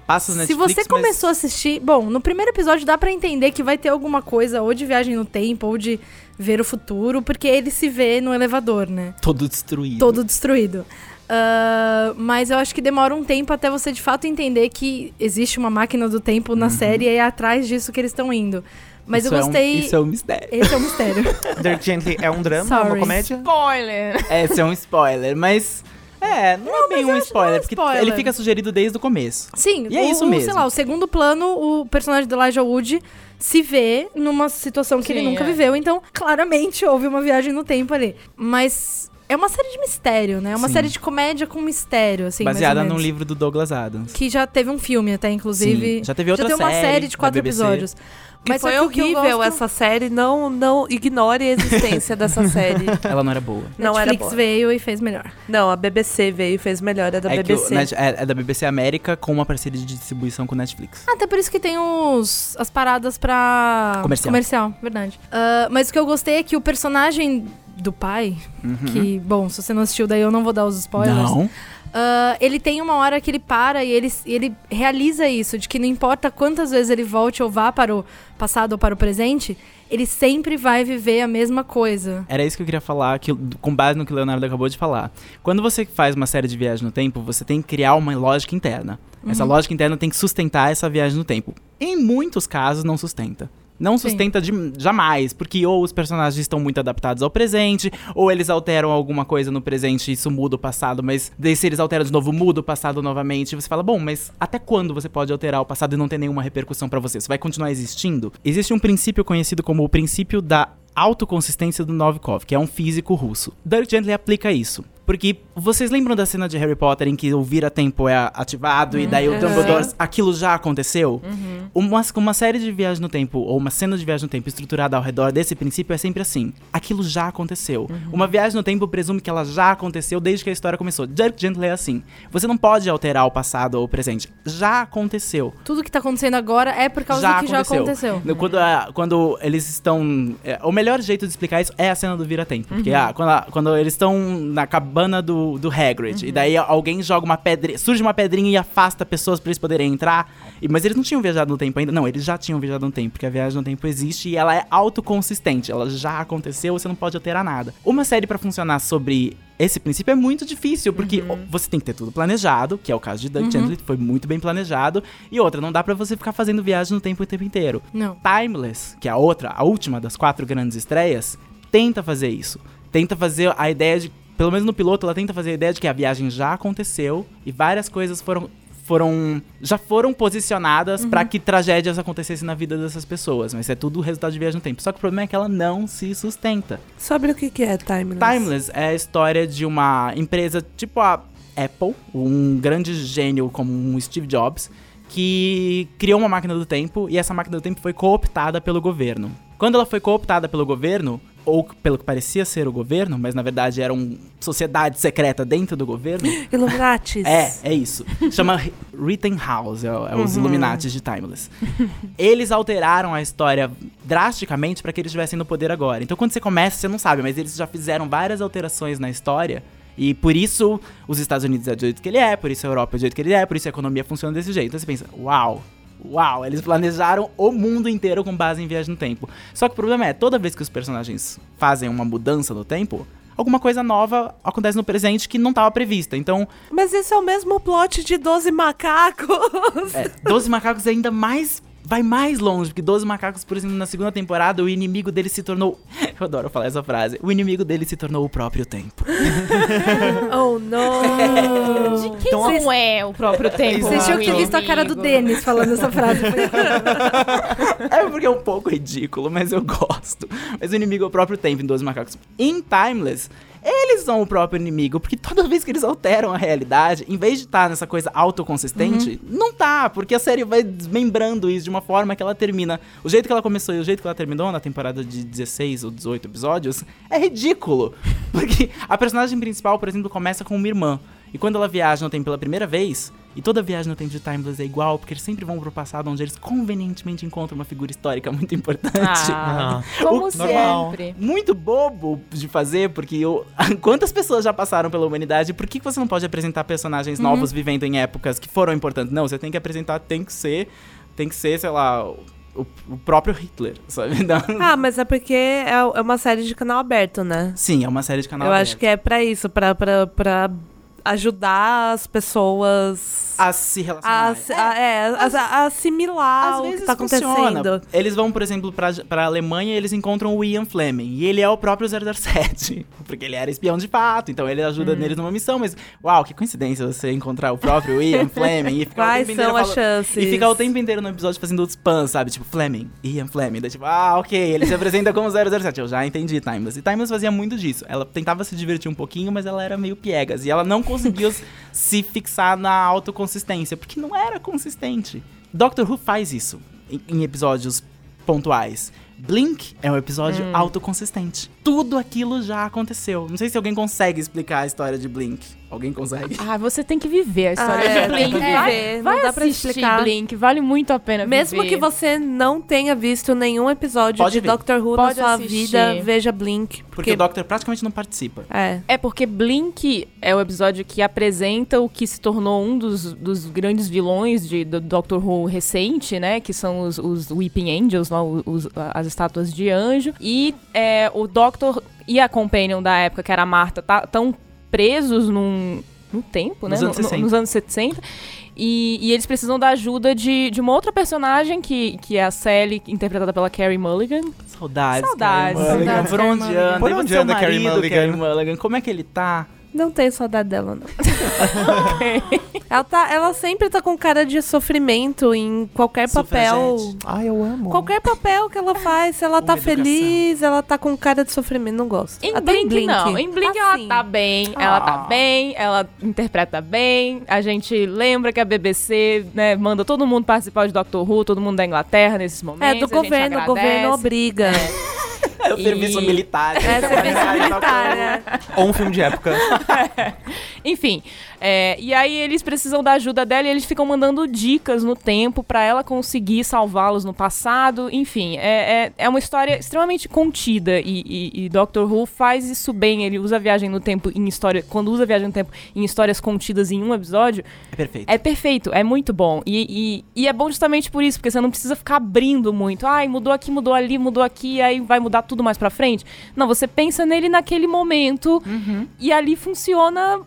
Passa no Se Netflix, você mas- começou a assistir. Bom, no primeiro episódio dá pra entender que vai ter alguma coisa ou de viagem no tempo ou de ver o futuro, porque ele se vê no elevador, né? Todo destruído. Todo destruído. Ah, mas eu acho que demora um tempo até você de fato entender que existe uma máquina do tempo na série e é atrás disso que eles estão indo. Mas Isso eu é um- gostei. isso é um mistério. Esse é o mistério. Dirk Gently é um drama, uma Sorry. comédia? Spoiler! Esse é um spoiler, mas É, não, é bem um spoiler, porque spoiler. ele fica sugerido desde o começo. Sim, E é o, isso o, mesmo. sei lá, o segundo plano, o personagem do Elijah Wood se vê numa situação que ele Sim, nunca é. viveu, então claramente houve uma viagem no tempo ali. Mas é uma série de mistério, né? É uma Sim. série de comédia com mistério, assim, baseada num livro do Douglas Adams. Que já teve um filme até, inclusive. Sim, já teve outra já tem uma série série de quatro BBC. episódios. Que só foi o eu horrível gosto- essa série. Não, não ignore a existência dessa série. Ela não era boa. Não era Netflix boa. veio e fez melhor. Não, a BBC veio e fez melhor. É da é, o BBC. Net- é, é da BBC América com uma parceria de distribuição com o Netflix. Até por isso que tem os, as paradas pra. Comercial. verdade. Ah, mas o que eu gostei é que o personagem do pai, Uhum. que, bom, se você não assistiu, daí eu não vou dar os spoilers. Não. Ah, ele tem uma hora que ele para e ele, ele realiza isso, de que não importa quantas vezes ele volte ou vá para o passado ou para o presente, ele sempre vai viver a mesma coisa. Era isso que eu queria falar, que, com base no que o Leonardo acabou de falar. Quando você faz uma série de viagem no tempo, você tem que criar uma lógica interna. Essa lógica interna tem que sustentar essa viagem no tempo. Em muitos casos, não sustenta. Não Sim. sustenta de, jamais, porque ou os personagens estão muito adaptados ao presente, ou eles alteram alguma coisa no presente e isso muda o passado, mas daí se eles alteram de novo, muda o passado novamente. E você fala, bom, mas até quando você pode alterar o passado e não ter nenhuma repercussão pra você? Você vai continuar existindo? Existe um princípio conhecido como o princípio da autoconsistência do Novikov, que é um físico russo. Dirk Gently aplica isso. Porque vocês lembram da cena de Harry Potter em que o vira-tempo é ativado e daí o Dumbledore. Aquilo já aconteceu? Uma, uma série de viagem no tempo, ou uma cena de viagem no tempo estruturada ao redor desse princípio é sempre assim. Aquilo já aconteceu. Uma viagem no tempo presume que ela já aconteceu desde que a história começou. Dirk Gently é assim. Você não pode alterar o passado ou o presente. Já aconteceu. Tudo que tá acontecendo agora é por causa do que já aconteceu. Quando, a- quando eles estão. é, o melhor jeito de explicar isso é a cena do vira-tempo. Porque ah, quando, a- quando eles estão na cabana do, do Hagrid, e daí alguém joga uma pedra. Surge uma pedrinha e afasta pessoas pra eles poderem entrar. E- mas eles não tinham viajado no tempo ainda. Não, eles já tinham viajado no tempo, porque a viagem no tempo existe e ela é autoconsistente. Ela já aconteceu, você não pode alterar nada. Uma série pra funcionar sobre. Esse princípio é muito difícil, porque ó, você tem que ter tudo planejado, que é o caso de Doug Gently, foi muito bem planejado. E outra, não dá pra você ficar fazendo viagem no tempo o tempo inteiro. Não. Timeless, que é a outra, a última das quatro grandes estreias, tenta fazer isso. Tenta fazer a ideia de, pelo menos no piloto, ela tenta fazer a ideia de que a viagem já aconteceu e várias coisas foram foram já foram posicionadas pra que tragédias acontecessem na vida dessas pessoas, mas é tudo resultado de viagem no tempo. Só que o problema é que ela não se sustenta. Sobre o que, que é Timeless? Timeless é a história de uma empresa tipo a Apple, um grande gênio como um Steve Jobs, que criou uma máquina do tempo e essa máquina do tempo foi cooptada pelo governo. Quando ela foi cooptada pelo governo, ou pelo que parecia ser o governo, mas na verdade era uma sociedade secreta dentro do governo, Illuminatis. é, é isso. Chama Rittenhouse, é, é os Illuminatis de Timeless. Eles alteraram a história drasticamente para que eles estivessem no poder agora. Então quando você começa, você não sabe, mas eles já fizeram várias alterações na história. E por isso os Estados Unidos é do jeito que ele é, por isso a Europa é do jeito que ele é, por isso a economia funciona desse jeito. Então você pensa, uau, uau, eles planejaram o mundo inteiro com base em viagem no tempo. Só que o problema é, toda vez que os personagens fazem uma mudança no tempo, alguma coisa nova acontece no presente que não estava prevista. Então, Mas esse é o mesmo plot de 12 macacos. é, 12 macacos é ainda mais. Vai mais longe, porque 12 macacos, por exemplo, na segunda temporada, o inimigo dele se tornou. Eu adoro falar essa frase. O inimigo dele se tornou o próprio tempo. Oh, não. De quem não é o próprio tempo? Vocês tinham que visto a cara do? Denis falando essa frase. É porque é um pouco ridículo, mas eu gosto. Mas o inimigo é o próprio tempo em 12 macacos. Em Timeless, eles são o próprio inimigo, porque toda vez que eles alteram a realidade, em vez de estar nessa coisa autoconsistente, não tá, porque a série vai desmembrando isso de uma forma que ela termina. O jeito que ela começou e o jeito que ela terminou na temporada de 16 ou 18 episódios é ridículo. Porque a personagem principal, por exemplo, começa com uma irmã. E quando ela viaja no tempo pela primeira vez, e toda viagem no tempo de Timeless é igual, porque eles sempre vão pro passado onde eles convenientemente encontram uma figura histórica muito importante. Ah, como O- normal. sempre. Muito bobo de fazer, porque eu, quantas pessoas já passaram pela humanidade? Por que você não pode apresentar personagens novos vivendo em épocas que foram importantes? Não, você tem que apresentar, tem que ser, tem que ser, sei lá, o, o próprio Hitler, sabe? Não- Ah, mas é porque é, é uma série de canal aberto, né? Sim, é uma série de canal Eu aberto. acho que é pra isso, pra, pra, pra ajudar as pessoas A se a, relacionar. se- a- é, a- a assimilar Às o que tá funciona. acontecendo. Eles vão, por exemplo, pra, pra Alemanha e eles encontram o Ian Fleming. E ele é o próprio 007. Porque ele era espião de fato. Então ele Hum. ajuda neles numa missão. Mas, uau, que coincidência você encontrar o próprio Ian Fleming e ficar o Quais tempo inteiro são as chances? E ficar o tempo inteiro no episódio fazendo os spams, sabe? Tipo, Fleming, Ian Fleming. Daí, tipo, ah, ok, ele se apresenta como 007. Eu já entendi Timeless. E Timeless fazia muito disso. Ela tentava se divertir um pouquinho, mas ela era meio piegas. E ela não conseguia se fixar na autoconsistência, porque não era consistente. Doctor Who faz isso em, em episódios pontuais. Blink é um episódio Hum. autoconsistente. Tudo aquilo já aconteceu. Não sei se alguém consegue explicar a história de Blink. Alguém consegue? Ah, você tem que viver a história Ah, é, de tem Blink. Vai- viver, não Vai dá pra assistir explicar. Blink, vale muito a pena Mesmo viver. que você não tenha visto nenhum episódio Pode de ver. Doctor Who Pode na sua assistir. vida, veja Blink. Porque o Doctor praticamente não participa. É. É porque Blink é o episódio que apresenta o que se tornou um dos, dos grandes vilões de, do Doctor Who recente, né? Que são os, os Weeping Angels, lá, os- as estátuas de anjo. E é, o Doctor e a Companion da época, que era a Marta, estão presos num, no tempo, né? Nos anos No- no- 60. nos anos 60. E, e eles precisam da ajuda de, de uma outra personagem, que, que é a Sally, interpretada pela Carrie Mulligan. Saudades. Saudades, Carrie Mulligan. saudades, Por onde Mulligan. anda? Por onde anda Carrie Mulligan? Carrie Mulligan? Como é que ele tá? Não tenho saudade dela, não. ela, tá, ela sempre tá com cara de sofrimento em qualquer papel. Ai, eu amo. Qualquer papel que ela faz, se ela Uma tá educação. feliz, ela tá com cara de sofrimento, não gosto. Em Até Blink, não. Em Blink Assim. ela tá bem, ela tá Ah. bem, ela interpreta bem. A gente lembra que a BBC, né, manda todo mundo participar de Doctor Who, todo mundo da Inglaterra nesses momentos. É, do a gente governo, o governo obriga. É o E- serviço militar. É, serviço militar, né? Ou um filme de época. Enfim, é, e aí eles precisam da ajuda dela e eles ficam mandando dicas no tempo pra ela conseguir salvá-los no passado. Enfim, é, é, é uma história extremamente contida e, e, e Doctor Who faz isso bem. Ele usa a viagem no tempo em história. Quando usa a viagem no tempo em histórias contidas em um episódio, É perfeito. é perfeito, é muito bom. E, e, e é bom justamente por isso, porque você não precisa ficar abrindo muito. Ai, mudou aqui, mudou ali, mudou aqui, aí vai mudar tudo mais pra frente. Não, você pensa nele naquele momento e ali funciona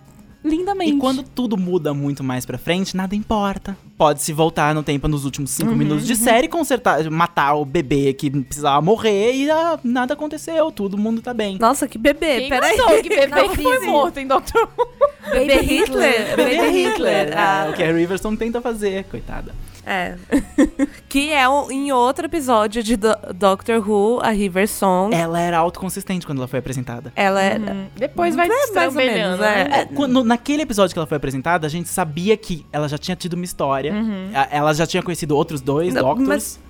lindamente. E quando tudo muda muito mais pra frente, nada importa. Pode-se voltar no tempo nos últimos cinco Uhum, minutos de série, consertar, matar o bebê que precisava morrer e ah, nada aconteceu, todo mundo tá bem. Nossa, que bebê, Quem peraí. notou que bebê Não, que foi morto em Doctor Who? Bebê Hitler? Bebê Hitler. É, Ah, o que a Riverstone tenta fazer, coitada. É. que é um- em outro episódio de Do- Doctor Who, a River Song. Ela era autoconsistente quando ela foi apresentada. Ela é. Hum, Depois vai É, mais ou menos, é. né? É, quando- naquele episódio que ela foi apresentada, a gente sabia que ela já tinha tido uma história. A- Ela já tinha conhecido outros dois Não, Doctors. mas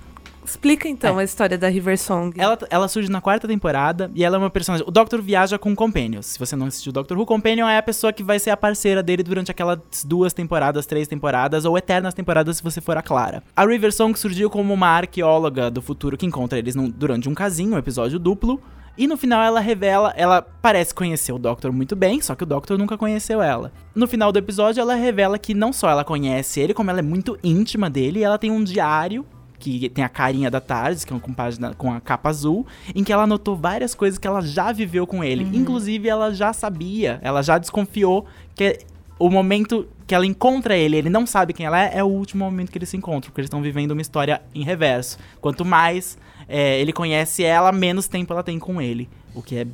Explica então a história da River Song. Ela, ela surge na quarta temporada e ela é uma personagem. O Doctor viaja com Companions. Se você não assistiu Doctor Who, Companion é a pessoa que vai ser a parceira dele durante aquelas duas temporadas, três temporadas ou eternas temporadas se você for a Clara. A River Song surgiu como uma arqueóloga do futuro que encontra eles num- durante um casinho, um episódio duplo. E no final ela revela, ela parece conhecer o Doctor muito bem, só que o Doctor nunca conheceu ela. No final do episódio ela revela que não só ela conhece ele, como ela é muito íntima dele, e ela tem um diário que tem a carinha da Tardes, que é com página com a capa azul, em que ela anotou várias coisas que ela já viveu com ele. Inclusive ela já sabia, ela já desconfiou que o momento que ela encontra ele, ele não sabe quem ela é, é o último momento que eles se encontram, porque eles estão vivendo uma história em reverso. Quanto mais é, ele conhece ela, menos tempo ela tem com ele. O que é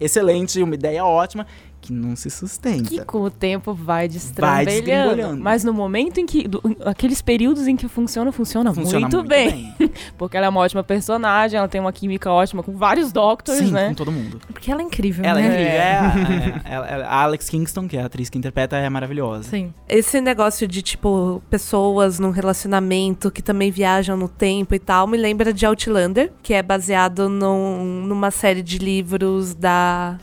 excelente, uma ideia ótima, que não se sustenta. Que com o tempo vai Vai destrambelhando. Mas no momento em que. do- aqueles períodos em que funciona, funciona, Funciona muito, bem. Porque ela é uma ótima personagem, ela tem uma química ótima com vários Doctors, Sim, né? com todo mundo. Porque ela é incrível, Ela é né? incrível. É, a- ela- ela- a Alex Kingston, que é a atriz que interpreta, é maravilhosa. Sim. Esse negócio de, tipo, pessoas num relacionamento que também viajam no tempo e tal, me lembra de Outlander, que é baseado num- numa série de livros da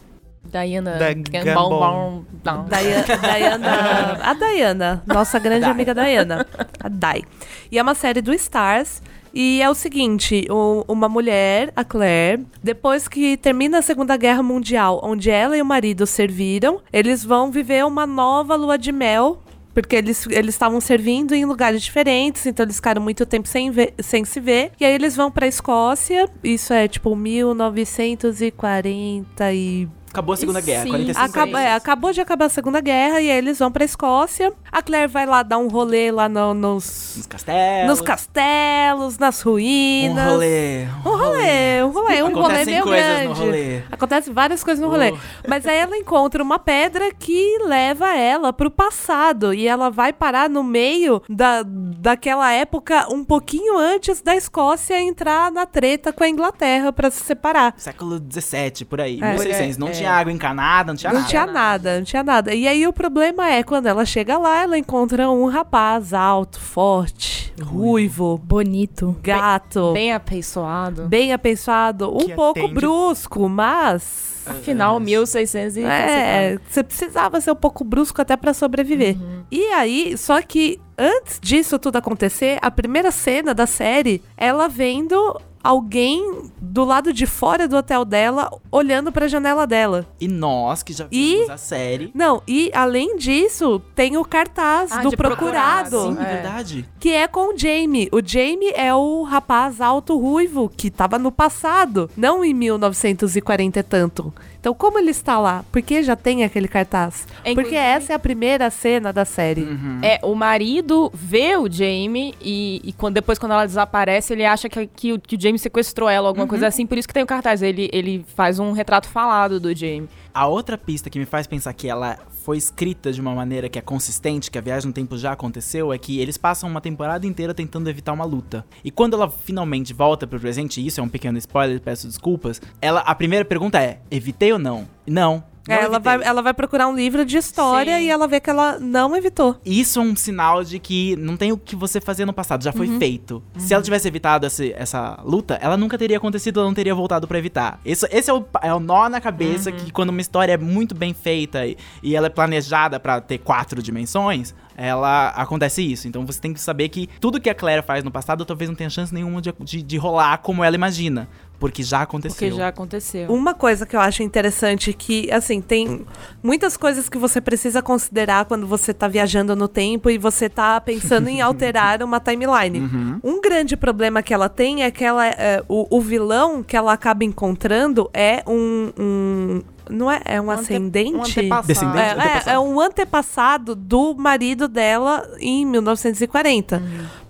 Diana Da Gambon. Diana. A Diana, nossa grande Dai. amiga Diana. A Dai. E é uma série do Stars. E é o seguinte: o- uma mulher, a Claire, depois que termina a Segunda Guerra Mundial, onde ela e o marido serviram, eles vão viver uma nova lua de mel. Porque eles eles estavam servindo em lugares diferentes, então eles ficaram muito tempo sem, ver- sem se ver. E aí eles vão pra Escócia, isso é tipo 1940 e Acabou a Segunda Guerra, sim, 45 Acaba- é, acabou de acabar a Segunda Guerra e aí eles vão pra Escócia. A Claire vai lá dar um rolê lá no- nos, Nos castelos. nos castelos, nas Um ruínas. rolê. Um rolê, um rolê, um rolê Acontecem meio coisas grande. no rolê. Acontece várias coisas no rolê. Oh. Mas aí ela encontra uma pedra que leva ela pro passado. E ela vai parar no meio da, daquela época, um pouquinho antes da Escócia entrar na treta com a Inglaterra pra se separar. Século XVII, por aí. É. 1600. Não É. tinha água encanada, não tinha Não nada. tinha nada, não tinha nada. E aí o problema é quando ela chega lá, ela encontra um rapaz alto, forte, ruivo, Bonito. gato, bem, Bem apeiçoado. apessoado, um Que pouco atende- brusco, mas Afinal, 1600 e... É, você precisava ser um pouco brusco até pra sobreviver. E aí, só que antes disso tudo acontecer, a primeira cena da série, ela vendo alguém do lado de fora do hotel dela olhando pra janela dela. E nós, que já E- vimos a série. Não, e além disso, tem o cartaz Ah, do de procurado. procurado, Sim, É. verdade. que é com o Jamie. O Jamie é o rapaz alto ruivo que tava no passado, não em 1940 e tanto. Então, como ele está lá? Porque já tem aquele cartaz. É, Porque inclusive- essa é a primeira cena da série. É, o marido vê o Jamie e, e quando, depois, quando ela desaparece, ele acha que, que, o, que o Jamie sequestrou ela, alguma coisa assim. Por isso que tem o cartaz. Ele, ele faz um retrato falado do Jamie. A outra pista que me faz pensar que ela foi escrita de uma maneira que é consistente, que a viagem no tempo já aconteceu, é que eles passam uma temporada inteira tentando evitar uma luta. E quando ela finalmente volta pro presente, isso é um pequeno spoiler, peço desculpas, ela a primeira pergunta é: evitei ou não? Não. Não ela, evitei. vai, ela vai procurar um livro de história Sim. e ela vê que ela não evitou. Isso é um sinal de que não tem o que você fazer no passado, já foi Uhum. feito. Se ela tivesse evitado esse- essa luta, ela nunca teria acontecido, ela não teria voltado pra evitar. Esse, esse é, o, é o nó na cabeça Uhum. que quando uma história é muito bem feita e, e ela é planejada pra ter quatro dimensões, ela acontece isso. Então você tem que saber que tudo que a Claire faz no passado talvez não tenha chance nenhuma de, de, de rolar como ela imagina. Porque já aconteceu. Porque já aconteceu. Uma coisa que eu acho interessante que, assim, tem muitas coisas que você precisa considerar quando você tá viajando no tempo e você tá pensando em alterar uma timeline. Uhum. Um grande problema que ela tem é que ela, é, o, o vilão que ela acaba encontrando é um. um- não é, é um, ante- ascendente? Um antepassado. Descendente? É, Antepassado. é, é um antepassado do marido dela em 1940.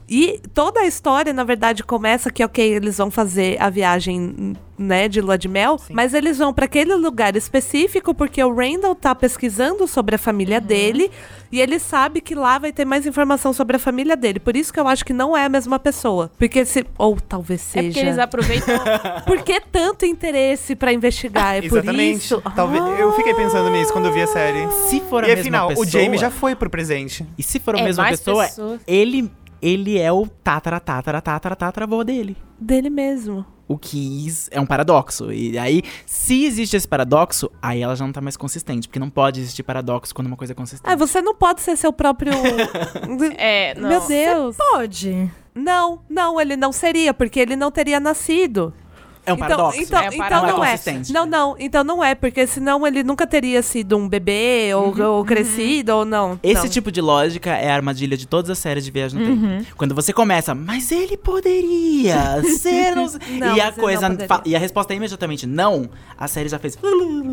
E toda a história, na verdade, começa que, ok, eles vão fazer a viagem, né, de lua de mel, mas eles vão para aquele lugar específico porque o Randall tá pesquisando sobre a família dele e ele sabe que lá vai ter mais informação sobre a família dele. Por isso que eu acho que não é a mesma pessoa. Porque se. Ou talvez É seja. porque eles aproveitam. Por que tanto interesse pra investigar? É por Exatamente. isso. Talvez, eu fiquei pensando nisso quando eu vi a série. Se for a E mesma afinal, pessoa, o Jamie já foi pro presente. E se for a É, mesma mais pessoa, pessoas. ele ele é o tatara tatara tatara tataravô dele. Dele mesmo. O que é um paradoxo. E aí, se existe esse paradoxo, aí ela já não tá mais consistente. Porque não pode existir paradoxo quando uma coisa é consistente. Ah, você não pode ser seu próprio. É, não. Meu Deus. Pode. Não, não, ele não seria, porque ele não teria nascido. É um paradoxo. Então, É um então não é. Não, não, então não é, porque senão ele nunca teria sido um bebê ou, ou crescido ou não. Esse não. tipo de lógica é a armadilha de todas as séries de viagem no Uhum. tempo. Quando você começa, mas ele poderia ser. Não, sei." Não, e a coisa. e a resposta é imediatamente não, a série já fez.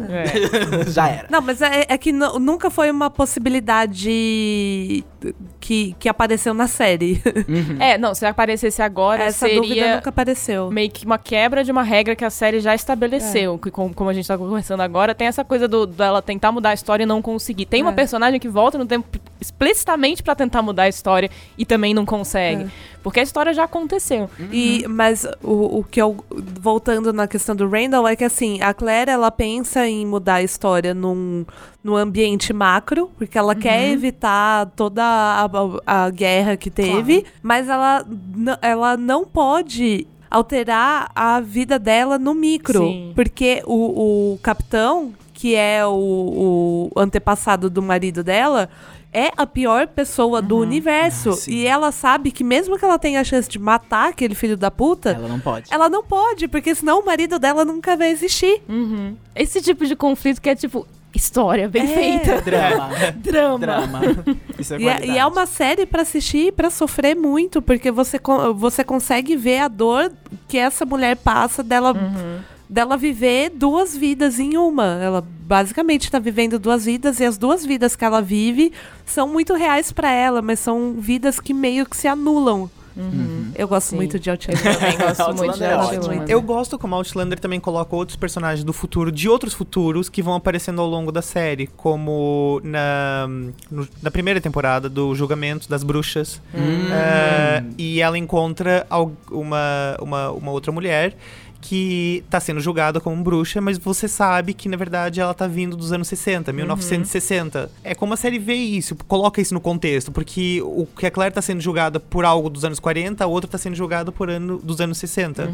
É. já era. Não, mas é, é que nu- nunca foi uma possibilidade que, que apareceu na série. É, não, se aparecesse agora, Essa dúvida seria nunca apareceu. meio que uma quebra de uma regra que a série já estabeleceu. Que, com- como a gente tá conversando agora, tem essa coisa do, dela tentar mudar a história e não conseguir. Tem uma É. personagem que volta no tempo explicitamente pra tentar mudar a história e também não consegue. Porque a história já aconteceu. E, mas o, o que eu. Voltando na questão do Randall, é que assim, a Claire ela pensa em mudar a história num, num ambiente macro, porque ela quer evitar toda a, a- a guerra que teve, mas ela, ela não pode alterar a vida dela no micro. Sim. Porque o, o capitão, que é o, o antepassado do marido dela. É a pior pessoa do universo. Ah, e ela sabe que mesmo que ela tenha a chance de matar aquele filho da puta, Ela não pode. ela não pode, porque senão o marido dela nunca vai existir. Uhum. Esse tipo de conflito que é tipo história bem É. feita. Drama. Drama. Drama. Isso é E é, e é uma série pra assistir e pra sofrer muito, porque você, você consegue ver a dor que essa mulher passa dela dela viver duas vidas em uma. Ela basicamente tá vivendo duas vidas e as duas vidas que ela vive são muito reais pra ela, mas são vidas que meio que se anulam. Eu gosto Sim. muito de Outlander. Eu também gosto Outlander muito de é Outlander. ótimo. Eu gosto como Outlander também coloca outros personagens do futuro, de outros futuros, que vão aparecendo ao longo da série, como na, no- na primeira temporada do Julgamento das Bruxas. Hum. É, e ela encontra uma, uma, uma outra mulher que tá sendo julgada como bruxa, mas você sabe que na verdade ela tá vindo dos anos 60, 1960. É como a série vê isso, coloca isso no contexto, porque o que a Claire tá sendo julgada por algo dos anos 40, a outra tá sendo julgada por ano dos anos 60.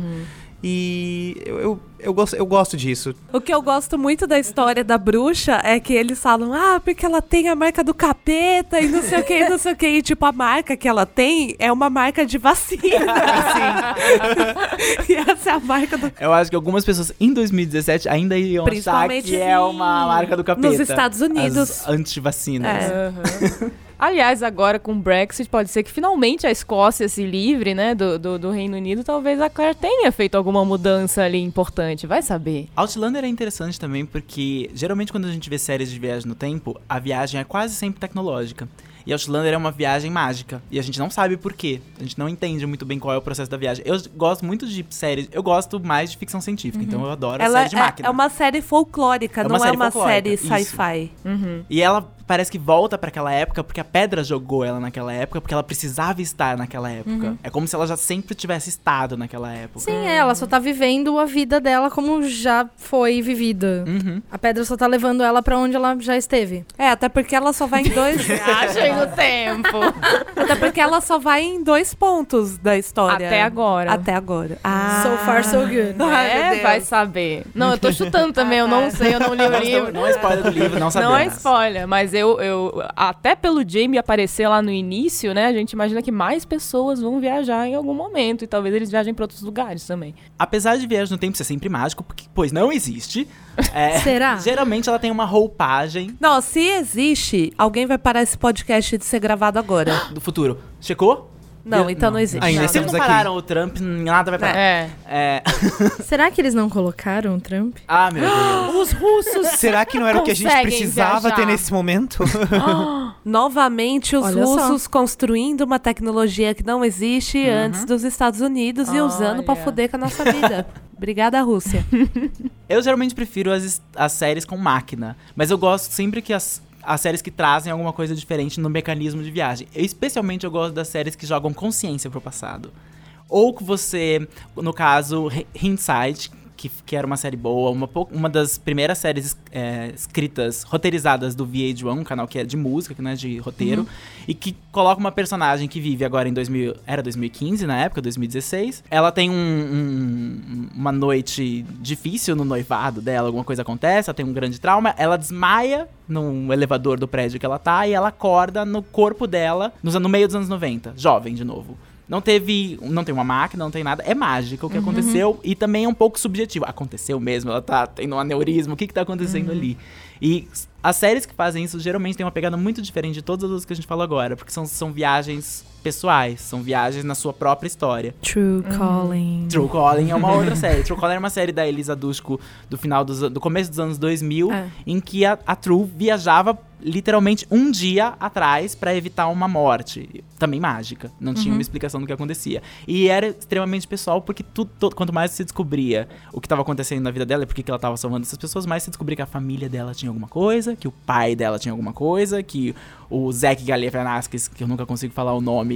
E eu, eu, eu, gosto, eu gosto disso. O que eu gosto muito da história da bruxa é que eles falam, ah, porque ela tem a marca do capeta e não sei o que, não sei o que. E, tipo, a marca que ela tem é uma marca de vacina. e essa é a marca do. Eu acho que algumas pessoas em 2017 ainda iriam achar que é uma marca do capeta. nos Estados Unidos. As antivacinas. É. Aham. Aliás, agora com o Brexit, pode ser que finalmente a Escócia se livre, né, do, do, do Reino Unido. Talvez a Claire tenha feito alguma mudança ali importante. Vai saber. Outlander é interessante também porque geralmente quando a gente vê séries de viagem no tempo, a viagem é quase sempre tecnológica. E Outlander é uma viagem mágica. E a gente não sabe por quê. A gente não entende muito bem qual é o processo da viagem. Eu gosto muito de séries. Eu gosto mais de ficção científica. Então eu adoro Ela série de é, máquina. é uma série folclórica, É uma não série é uma folclórica, série sci-fi. E ela parece que volta pra aquela época porque a pedra jogou ela naquela época, porque ela precisava estar naquela época. É como se ela já sempre tivesse estado naquela época. Sim, é, ela só tá vivendo a vida dela como já foi vivida. Uhum. A pedra só tá levando ela pra onde ela já esteve. É, até porque ela só vai em dois. Achei no tempo. até porque ela só vai em dois pontos da história. Até agora. Até agora. Ah. So far, so good. É, vai saber. Não, eu tô chutando também, eu não sei, eu não li o Não, livro. não é spoiler do livro, não sabemos. Não é spoiler, mas eu, eu. Até pelo Jamie aparecer lá no início, né? A gente imagina que mais pessoas vão viajar em algum momento. E talvez eles viajem pra outros lugares também. Apesar de Viagem no Tempo ser sempre mágico, porque, pois não existe. é, Será? Geralmente ela tem uma roupagem Não, se existe, alguém vai parar esse podcast de ser gravado agora. do futuro. Checou? Não, Eu- então não, existe. Ainda Se eles estamos não aqui. pararam o Trump, nada vai parar. É. É. Será que eles não colocaram o Trump? Ah, meu Deus. Os russos. Será que não era o que a gente Conseguem precisava viajar. ter nesse momento? Novamente, os Olha só. russos construindo uma tecnologia que não existe antes dos Estados Unidos e usando pra Olha. foder com a nossa vida. Obrigada, Rússia. Eu geralmente prefiro as, as séries com máquina, mas eu gosto sempre que as, as séries que trazem alguma coisa diferente no mecanismo de viagem. Eu, especialmente eu gosto das séries que jogam consciência pro passado. Ou que você, no caso, Hi- Hindsight, que, que era uma série boa, uma, uma das primeiras séries é, escritas, roteirizadas do VH1, um canal que é de música, que não é de roteiro, e que coloca uma personagem que vive agora em 2000, era 2015 na época, 2016. Ela tem um- um- uma noite difícil no noivado dela, alguma coisa acontece, ela tem um grande trauma, ela desmaia no elevador do prédio que ela tá e ela acorda no corpo dela nos, no meio dos anos 90, jovem de novo. Não teve. Não tem uma máquina, não tem nada. É mágica o que aconteceu. E também é um pouco subjetivo. Aconteceu mesmo, ela tá tendo um aneurisma. O que que tá acontecendo ali? E as séries que fazem isso geralmente têm uma pegada muito diferente de todas as que a gente falou agora. Porque são, são viagens pessoais. São viagens na sua própria história. True Calling. True Calling é uma outra série. True Calling é uma série da Elisa Dushku do final dos, do começo dos anos 2000, É. em que a, a True viajava literalmente um dia atrás pra evitar uma morte, também mágica. Não tinha uma explicação do que acontecia. E era extremamente pessoal porque tu, to- quanto mais se descobria o que estava acontecendo na vida dela e por que ela estava salvando essas pessoas, mais se descobria que a família dela tinha alguma coisa, que o pai dela tinha alguma coisa, que o Zach Galifianakis, que eu nunca consigo falar o nome,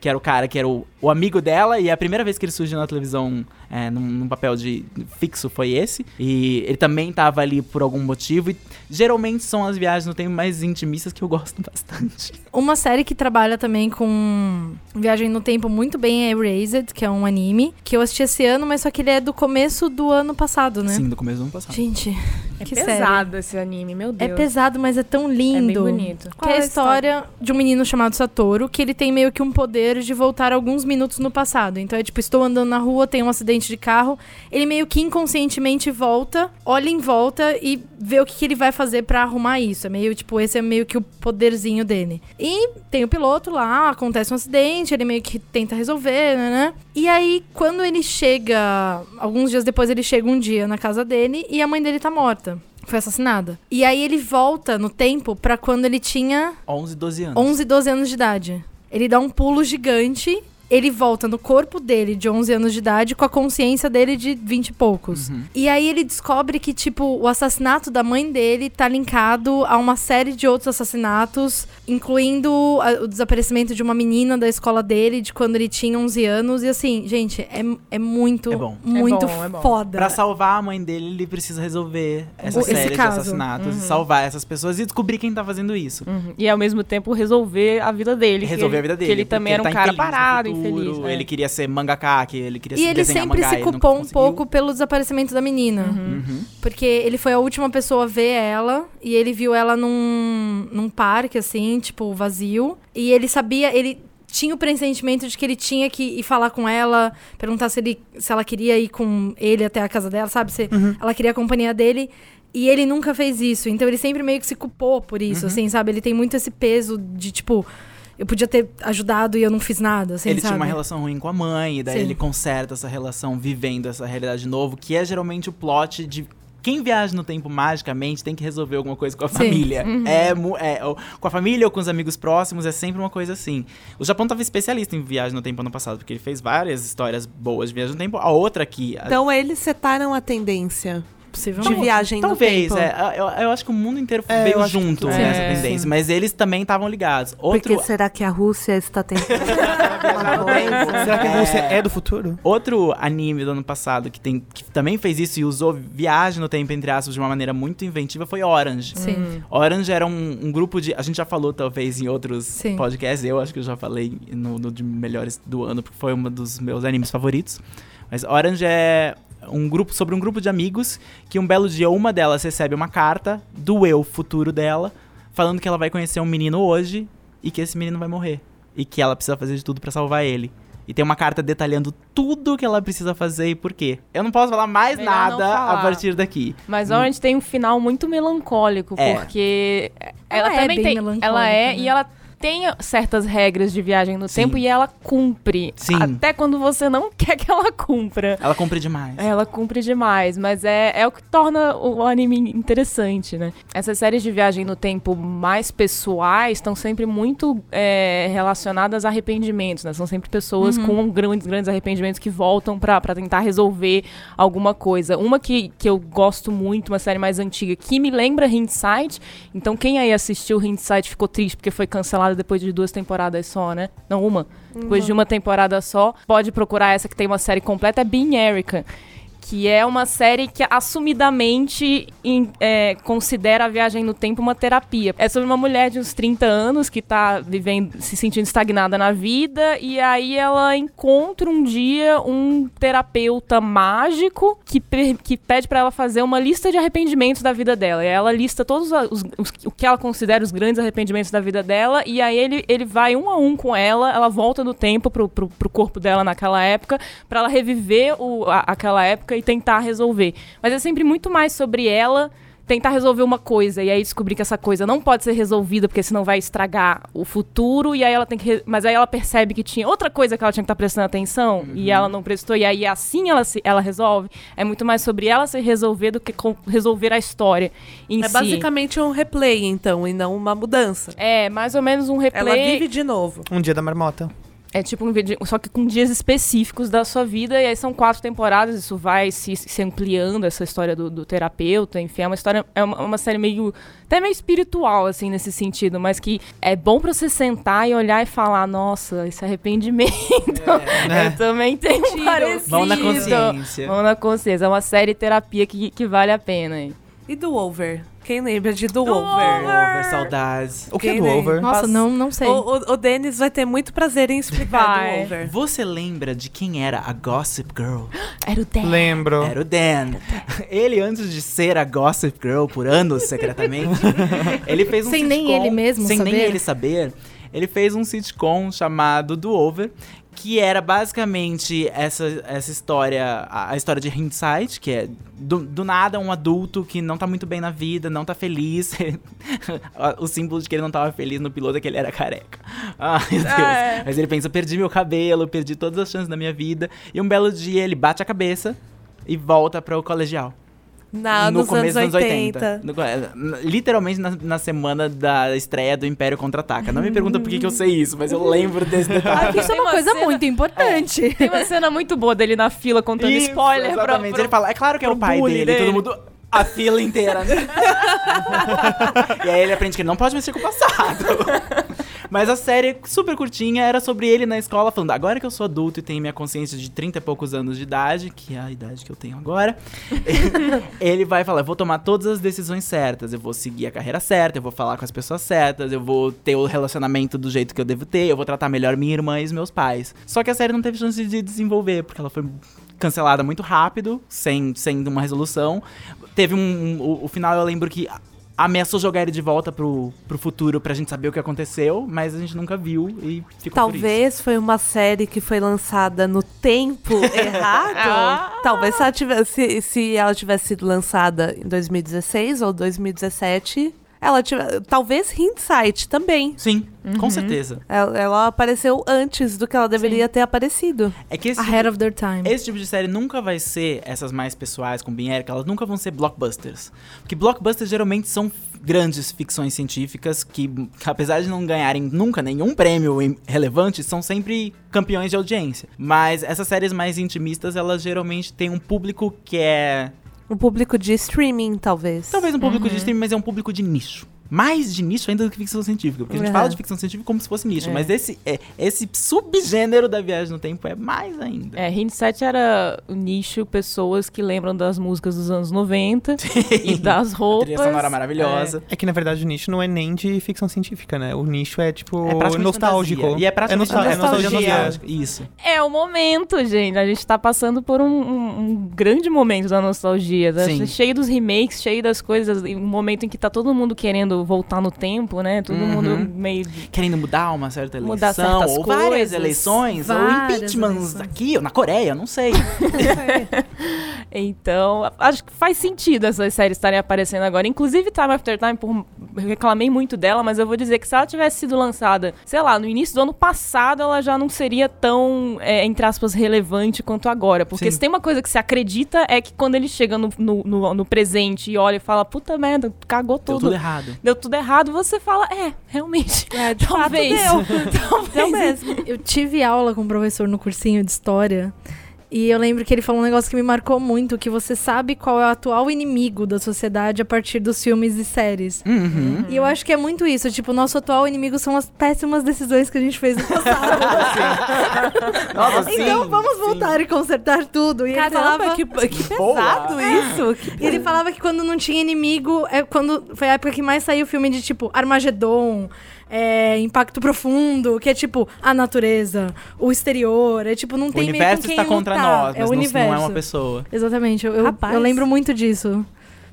que era o cara que era o, o amigo dela, e a primeira vez que ele surgiu na televisão é, num, num papel de fixo foi esse. E ele também tava ali por algum motivo. E geralmente são as viagens no tempo mais intimistas que eu gosto bastante. Uma série que trabalha também com viagem no tempo muito bem é Erased, que é um anime, que eu assisti esse ano, mas só que ele é do começo do ano passado, né? Sim, no começo do ano passado. Gente, É Que pesado esse anime, meu É Deus. pesado, mas é tão É bem lindo. bonito. Que é a história de um menino chamado Satoru, que ele tem meio que um poder de voltar alguns minutos no passado. Então é tipo, estou andando na rua, tem um acidente de carro, ele meio que inconscientemente volta, olha em volta e vê o que, que ele vai fazer pra arrumar isso. É meio tipo, esse é meio que o poderzinho dele. E tem o piloto lá, acontece um acidente, ele meio que tenta resolver, né, né? E aí, quando ele chega, alguns dias depois ele chega um dia na casa dele e a mãe dele tá morta. Foi assassinada. E aí ele volta no tempo pra quando ele tinha 11, 12 anos. 11, 12 anos de idade. Ele dá um pulo gigante, ele volta no corpo dele de 11 anos de idade com a consciência dele de 20 e poucos. E aí ele descobre que, tipo, o assassinato da mãe dele tá linkado a uma série de outros assassinatos, incluindo a- o desaparecimento de uma menina da escola dele de quando ele tinha 11 anos. E assim, gente, é, é muito, É bom. muito É bom, é bom. foda. Pra salvar a mãe dele, ele precisa resolver essa O- esse série de caso. assassinatos e salvar essas pessoas e descobrir quem tá fazendo isso. Uhum. E ao mesmo tempo resolver a vida dele. Resolver ele- a vida dele. Que ele também era um tá cara parado, futuro, infeliz. é. Ele queria ser mangaka, que ele queria E se ele sempre mangá, se culpou um pouco pelo desaparecimento da menina. Uhum. Porque ele foi a última pessoa a ver ela e ele viu ela num, num parque, assim, tipo, vazio. E ele sabia, ele tinha o pressentimento de que ele tinha que ir falar com ela, perguntar se, ele, se ela queria ir com ele até a casa dela, sabe? Se ela queria a companhia dele. E ele nunca fez isso. Então ele sempre meio que se culpou por isso, assim, sabe? Ele tem muito esse peso de, tipo, eu podia ter ajudado e eu não fiz nada, assim, ele sabe? tinha uma relação ruim com a mãe, e daí Sim. ele conserta essa relação vivendo essa realidade de novo, que é geralmente o plot de quem viaja no tempo magicamente tem que resolver alguma coisa com a Sim. família. É, mu- é, ou com a família ou com os amigos próximos, é sempre uma coisa assim. O Japão tava especialista em viagem no tempo ano passado, porque ele fez várias histórias boas de viagem no tempo. A outra aqui. a- Então eles setaram a tendência de Possivelmente. viagem Talvez, no tempo. é. Eu, eu acho que o mundo inteiro É, veio que junto tudo. nessa É. tendência, mas eles também estavam ligados. Outro, Porque será que a Rússia está tentando? Será que a Rússia é do futuro? Outro anime do ano passado que, tem, que também fez isso e usou viagem no tempo, entre aspas, de uma maneira muito inventiva foi Orange. Sim. Orange era um, um grupo de. A gente já falou, talvez, em outros Sim. podcasts. Eu acho que eu já falei no, no de melhores do ano, porque foi um dos meus animes favoritos. Mas Orange é um grupo sobre um grupo de amigos que um belo dia uma delas recebe uma carta do eu futuro dela, falando que ela vai conhecer um menino hoje e que esse menino vai morrer. E que ela precisa fazer de tudo pra salvar ele. E tem uma carta detalhando tudo que ela precisa fazer e por quê. Eu não posso falar mais Melhor nada a falar. partir daqui. Mas Orange tem um final muito melancólico, É. porque ela, Ela é também bem tem. Ela é, né? e ela tem certas regras de viagem no Sim. tempo e ela cumpre. Sim. Até quando você não quer que ela cumpra. Ela cumpre demais. Ela cumpre demais, mas é, é o que torna o anime interessante, né? Essas séries de viagem no tempo mais pessoais estão sempre muito é, relacionadas a arrependimentos, né? São sempre pessoas com grandes, grandes arrependimentos que voltam pra pra tentar resolver alguma coisa. Uma que, que eu gosto muito, uma série mais antiga, que me lembra Hindsight. Então, quem aí assistiu Hindsight ficou triste porque foi depois de duas temporadas só, né? Não, uma. Depois de uma temporada só, pode procurar essa que tem uma série completa, é Being Erica. Que é uma série que assumidamente em- é, considera a viagem no tempo uma terapia. É sobre uma mulher de uns 30 anos que tá vivendo, se sentindo estagnada na vida, e aí ela encontra um dia um terapeuta mágico que, que pede pra ela fazer uma lista de arrependimentos da vida dela. E ela lista todos os, os- o que ela considera os grandes arrependimentos da vida dela, e aí ele, ele vai um a um com ela, ela volta no tempo pro, pro, pro corpo dela naquela época, pra ela reviver o, a- aquela época e tentar resolver. Mas é sempre muito mais sobre ela tentar resolver uma coisa e aí descobrir que essa coisa não pode ser resolvida porque senão vai estragar o futuro e aí ela tem que re- mas aí ela percebe que tinha outra coisa que ela tinha que estar prestando atenção e ela não prestou e aí assim ela se, ela resolve é muito mais sobre ela se resolver do que com- resolver a história em É si. basicamente um replay, então, e não uma mudança. é mais ou menos um replay Ela vive de novo. Um dia da marmota. É tipo um vídeo, só que com dias específicos da sua vida, e aí são quatro temporadas, isso vai se, se ampliando, essa história do, do terapeuta, enfim, é uma história, é uma, uma série meio, até meio espiritual, assim, nesse sentido, mas que é bom pra você sentar e olhar e falar, nossa, esse arrependimento, eu também tenho um parecido. Mão na consciência. Mão na consciência, é uma série terapia que, que vale a pena, hein? E do Over? Quem lembra de Do, Do Over? Over, saudades. O que é do nem- Over? Nossa, não, não sei. O, o, o Denis vai ter muito prazer em explicar Vai. do Over. Você lembra de quem era a Gossip Girl? Era o Dan. Lembro. Era o Dan. Ele, antes de ser a Gossip Girl por anos secretamente, ele fez um Sem nem sitcom- ele mesmo Sem nem saber. ele saber. Ele fez um sitcom chamado Do Over, que era basicamente essa, essa história, a, a história de Hindsight, que é do, do nada um adulto que não tá muito bem na vida, não tá feliz. o símbolo de que ele não tava feliz no piloto é que ele era careca. Ai, meu Deus. É. Mas ele pensa, perdi meu cabelo, perdi todas as chances da minha vida. E um belo dia ele bate a cabeça e volta para o colegial. Na, no nos começo anos dos 80. 80. No é, n- literalmente na, na semana da estreia do Império Contra-Ataca. Não me pergunta por que, que eu sei isso, mas eu lembro desse detalhe. Isso é uma uma coisa cena- muito importante. Tem uma cena muito boa dele na fila contando Isso, spoiler pra, exatamente. pra- Ele fala, é claro que era o pai dele, e todo dele. mundo... A fila inteira, né? e aí ele aprende que ele não pode mexer com o passado. Mas a série, super curtinha, era sobre ele na escola, falando: agora que eu sou adulto e tenho minha consciência de 30 e poucos anos de idade, que é a idade que eu tenho agora, ele vai falar: eu vou tomar todas as decisões certas, eu vou seguir a carreira certa, eu vou falar com as pessoas certas, eu vou ter o relacionamento do jeito que eu devo ter, eu vou tratar melhor minha irmã e os meus pais. Só que a série não teve chance de desenvolver, porque ela foi cancelada muito rápido, sem, sem uma resolução. Teve um. um- o, o final eu lembro que ameaçou jogar ele de volta pro, pro futuro pra gente saber o que aconteceu, mas a gente nunca viu e ficou. Talvez foi uma série que foi lançada no tempo errado. Ah. Talvez se ela, tivesse, se ela tivesse sido lançada em 2016 ou 2017, ela tivesse. Talvez Hindsight também. Sim, Uhum. com certeza. Ela, ela apareceu antes do que ela deveria ter aparecido. É que esse, Ahead of their time. esse tipo de série nunca vai ser essas mais pessoais com Bin Eric, elas nunca vão ser blockbusters. Porque blockbusters geralmente são grandes ficções científicas que, apesar de não ganharem nunca nenhum prêmio relevante, são sempre campeões de audiência. Mas essas séries mais intimistas, elas geralmente têm um público que é Um público de streaming, talvez. Talvez um público Uhum. de streaming, mas é um público de nicho. Mais de nicho ainda do que ficção científica. Porque a gente Uhum. fala de ficção científica como se fosse nicho. É. Mas esse, é, esse subgênero da viagem no tempo é mais ainda. É, Hindsight era o nicho, pessoas que lembram das músicas dos anos 90 e das A roupas. trilha sonora maravilhosa. É que na verdade o nicho não é nem de ficção científica, né? O nicho é tipo É, nostálgico. fantasia. E é praticamente nostal- é nostalgia. nostalgia. nostálgica. Isso. É, é o momento, gente. A gente tá passando por um, um- um grande momento da nostalgia. Sim. Cheio dos remakes, cheio das coisas. Um momento em que tá todo mundo querendo voltar no tempo, né? Todo Uhum. mundo meio. Querendo mudar uma certa eleição. Mudar certas ou várias coisas. eleições. ou Várias impeachments eleições. aqui, ou na Coreia, não sei. Então, acho que faz sentido essas séries estarem aparecendo agora. Inclusive, Time After Time, por... eu reclamei muito dela, mas eu vou dizer que se ela tivesse sido lançada, sei lá, no início do ano passado, ela já não seria tão, é, entre aspas, relevante quanto agora. Porque Sim. se tem uma coisa que se acredita é que quando ele chega no, no, no- no presente e olha e fala, puta merda, cagou Deu tudo. tudo errado. Deu tudo errado, você fala, é, realmente. É, de fato Talvez. deu. Talvez. Deu mesmo. Eu tive aula com um professor no cursinho de história. E eu lembro que ele falou um negócio que me marcou muito, que você sabe qual é o atual inimigo da sociedade a partir dos filmes e séries. Uhum. E eu acho que é muito isso, tipo, o nosso atual inimigo são as péssimas decisões que a gente fez no passado. Nossa, então sim, vamos sim. voltar e consertar tudo. E ele Caramba, falava, que, que Boa. pesado isso. Que e ele falava que quando não tinha inimigo, é quando foi a época que mais saiu filme de tipo Armagedon, é, Impacto Profundo, que é tipo a natureza, o exterior, é tipo não O tem meio universo com quem está contra lutar. nós, é mas o não, universo. não é uma pessoa. Exatamente, eu, eu, Rapaz. eu lembro muito disso,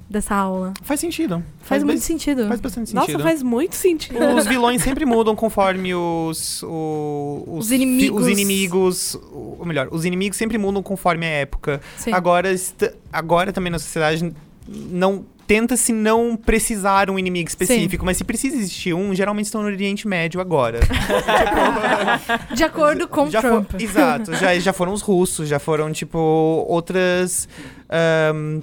dessa aula. Faz sentido. Faz, muito bas- sentido. Faz bastante Nossa, sentido. faz muito sentido. Os vilões sempre mudam conforme os. o- os, Os inimigos. fi- Os inimigos. Ou melhor, os inimigos sempre mudam conforme a época. Sim. Agora, est- agora também na sociedade não. Tenta-se não precisar um inimigo específico, mas se precisa existir um, geralmente estão no Oriente Médio agora. De acordo com já Trump. fo- exato, já, já foram os russos, já foram, tipo, outras.